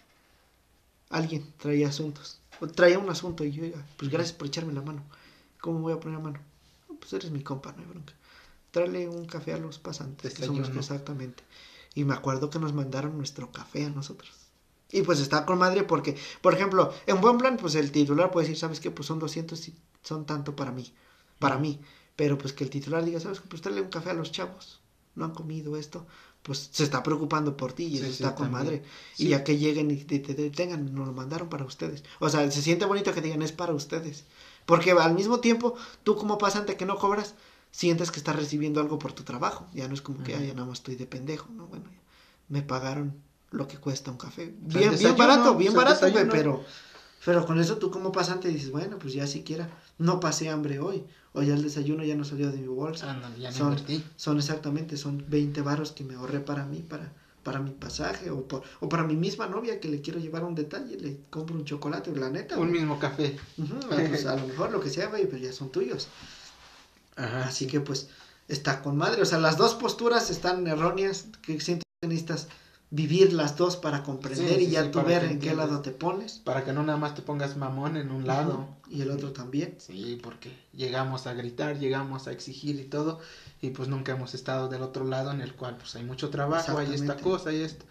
alguien traía asuntos. traía un asunto y yo, pues gracias por echarme la mano. ¿Cómo voy a poner la mano? pues eres mi compa, no hay bronca. Tráele un café a los pasantes, que exactamente. Y me acuerdo que nos mandaron nuestro café a nosotros. Y pues está con madre porque, por ejemplo, en buen plan, pues el titular puede decir, ¿sabes qué? Pues son 200 y son tanto para mí. Para mí. Pero pues que el titular diga, ¿sabes? Pues trae un café a los chavos. No han comido esto. Pues se está preocupando por ti y eso está con madre. Y ya que lleguen y te, detengan, nos lo mandaron para ustedes. O sea, se siente bonito que digan, es para ustedes. Porque al mismo tiempo, tú como pasante que no cobras, sientes que estás recibiendo algo por tu trabajo. Ya no es como que, ya nada más estoy de pendejo, ¿no? Bueno, me pagaron lo que cuesta un café. Bien, bien barato, bien barato, pero, pero con eso tú como pasante dices, bueno, pues ya siquiera, no pasé hambre hoy, o ya el desayuno ya no salió de mi bolsa. Ah, ya son, son exactamente, son 20 varos que me ahorré para mí, para, para mi pasaje, o, por, o para mi misma novia que le quiero llevar un detalle, le compro un chocolate, la neta. Un mismo café. pues a lo mejor lo que sea, güey, pero ya son tuyos. Ajá. Así que pues está con madre, o sea, las dos posturas están erróneas, que siento que necesitas vivir las dos para comprender y ya tú ver en qué lado te pones. Para que no nada más te pongas mamón en un lado. Y el otro también. Sí, porque llegamos a gritar, llegamos a exigir y todo, y pues nunca hemos estado del otro lado en el cual pues hay mucho trabajo, hay esta cosa y esto.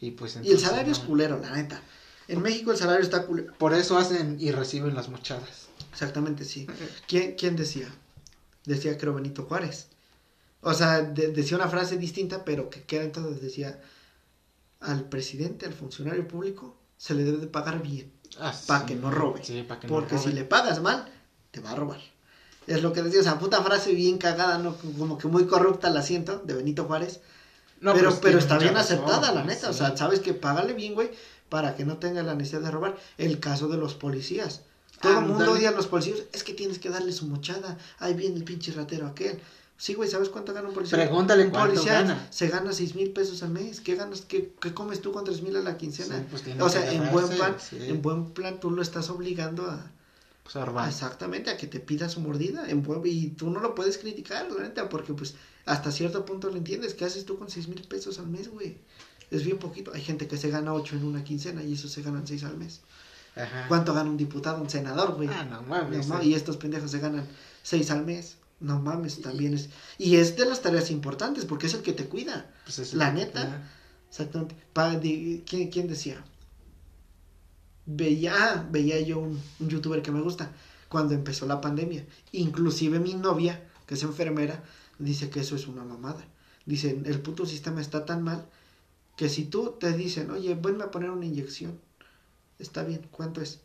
Y pues Y el salario es culero, la neta. En México el salario está culero. Por eso hacen y reciben las mochadas. Exactamente, sí. ¿Quién, quién decía? Decía creo Benito Juárez. O sea, decía una frase distinta, pero que queda entonces decía al presidente, al funcionario público, se le debe de pagar bien. Ah, para que no robe. porque si le pagas mal, te va a robar. Es lo que decía, esa puta frase bien cagada, ¿no? Como que muy corrupta la siento, de Benito Juárez. No, pero, pues, pero está bien aceptada, la neta. O sea, sabes que págale bien, güey, para que no tenga la necesidad de robar. El caso de los policías. Todo el mundo odia a los policías. Es que tienes que darle su mochada. Ahí viene el pinche ratero aquel. Sí, güey, ¿sabes cuánto gana un policía? Pregúntale un policía gana. Se gana seis mil pesos al mes. ¿Qué ganas? ¿Qué, qué comes tú con tres mil a la quincena? Pues o sea, en buen plan, en buen plan tú lo estás obligando a... Pues a Exactamente, a que te pida su mordida. En buen, y tú no lo puedes criticar, la neta, porque pues hasta cierto punto lo entiendes. ¿Qué haces tú con seis mil pesos al mes, güey? Es bien poquito. Hay gente que se gana ocho en una quincena y eso se ganan seis al mes. Ajá. ¿Cuánto gana un diputado, un senador, güey? Ah, no mames. y estos pendejos se ganan seis al mes. No mames, también es. Y es de las tareas importantes porque es el que te cuida. Pues la neta. Exactamente. ¿quién, decía? Veía, veía yo un, youtuber que me gusta cuando empezó la pandemia. Inclusive mi novia, que es enfermera, dice que eso es una mamada. Dice, el puto sistema está tan mal que si tú te dicen, oye, venme a poner una inyección, está bien, ¿cuánto es?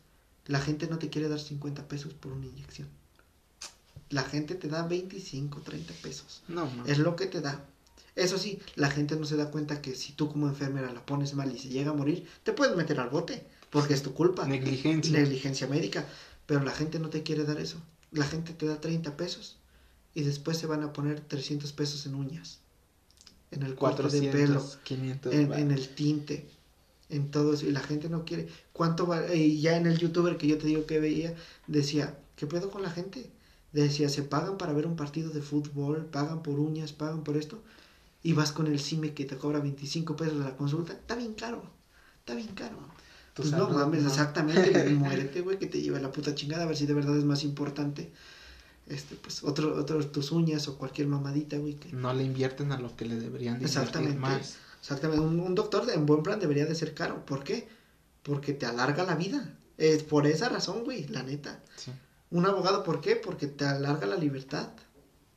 La gente no te quiere dar 50 pesos por una inyección la gente te da 25, 30 pesos. No, Es lo que te da. Eso sí, la gente no se da cuenta que si tú como enfermera la pones mal y se llega a morir, te puedes meter al bote, porque es tu culpa. Negligencia. Negligencia médica. Pero la gente no te quiere dar eso. La gente te da 30 pesos y después se van a poner 300 pesos en uñas, en el corte de pelo, 500, en, en, el tinte, en todo eso. Y la gente no quiere. ¿Cuánto va? Y ya en el youtuber que yo te digo que veía, decía, ¿qué pedo con la gente? Decía, se pagan para ver un partido de fútbol, pagan por uñas, pagan por esto, y vas con el CIME que te cobra 25 pesos la consulta, está bien caro, está bien caro. Pues no mames, exactamente, muérete, güey, que te lleve la puta chingada, a ver si de verdad es más importante. Este, pues, otro, otro, tus uñas o cualquier mamadita, güey. Que... No le invierten a lo que le deberían Exactamente. Más. Exactamente. Un, un, doctor de, en buen plan debería de ser caro. ¿Por qué? Porque te alarga la vida. Es por esa razón, güey, la neta. Sí. Un abogado, ¿por qué? Porque te alarga la libertad,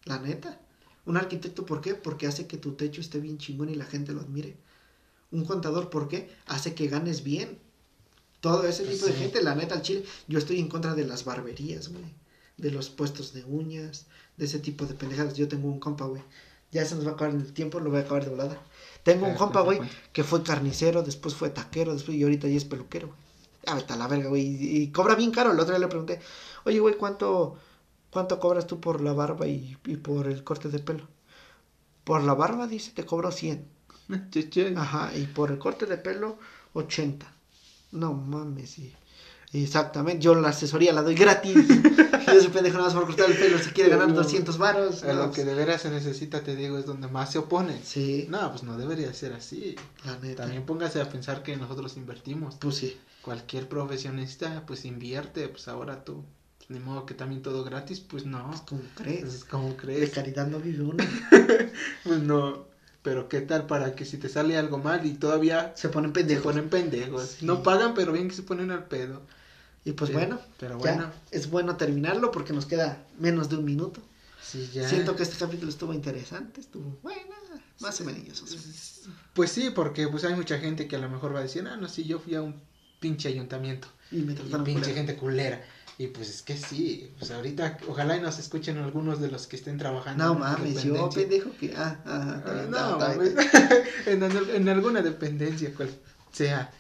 la neta. Un arquitecto, ¿por qué? Porque hace que tu techo esté bien chingón y la gente lo admire. Un contador, ¿por qué? Hace que ganes bien. Todo ese tipo de gente, la neta, al chile. Yo estoy en contra de las barberías, güey. De los puestos de uñas, de ese tipo de pendejadas. Yo tengo un compa, güey. Ya se nos va a acabar el tiempo, lo voy a acabar de volada. Tengo un compa, güey, que fue carnicero, después fue taquero, después y ahorita ya es peluquero, güey. Ah, vete a la verga, güey. Y, cobra bien caro. El otro día le pregunté, oye, güey, ¿cuánto, ¿cuánto cobras tú por la barba y, por el corte de pelo? Por la barba, dice, te cobro 100. Ajá, y por el corte de pelo, 80. No mames, sí. Exactamente, yo la asesoría la doy gratis. y ese pendejo nada más por cortar el pelo si quiere ganar 200 varos. lo que de veras se necesita, te digo, es donde más se opone. Sí. No, pues no debería ser así. La neta. También póngase a pensar que nosotros invertimos. Pues sí cualquier profesionista pues invierte, pues ahora tú, ni modo que también todo gratis, pues no. Pues como crees. Pues, como crees. De caridad no vive uno. pues no. Pero qué tal para que si te sale algo mal y todavía se ponen pendejos. Se ponen pendejos. No pagan, pero bien que se ponen al pedo. Y pues bueno, pero bueno. es bueno terminarlo porque nos queda menos de un minuto. Sí, ya. Siento que este capítulo estuvo interesante, estuvo bueno, más o menos. Pues sí, porque pues hay mucha gente que a lo mejor va a decir, ah, no, sí, yo fui a un pinche ayuntamiento. Y me trataron Pinche gente culera. Y pues es que sí, pues ahorita ojalá y nos escuchen algunos de los que estén trabajando. No mames, yo pendejo que... Ah, ah, no, mames. en, en alguna dependencia, cual sea,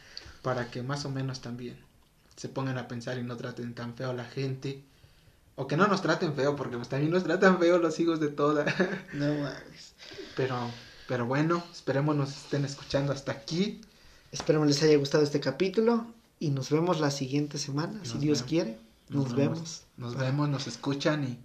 para que más o menos también se pongan a pensar y no traten tan feo a la gente. O que no nos traten feo, porque también nos tratan feo los hijos de toda. no mames. Pero, pero bueno, esperemos nos estén escuchando hasta aquí. Esperemos les haya gustado este capítulo y nos vemos la siguiente semana, si Dios quiere. Nos, vemos. Nos vemos, nos escuchan y...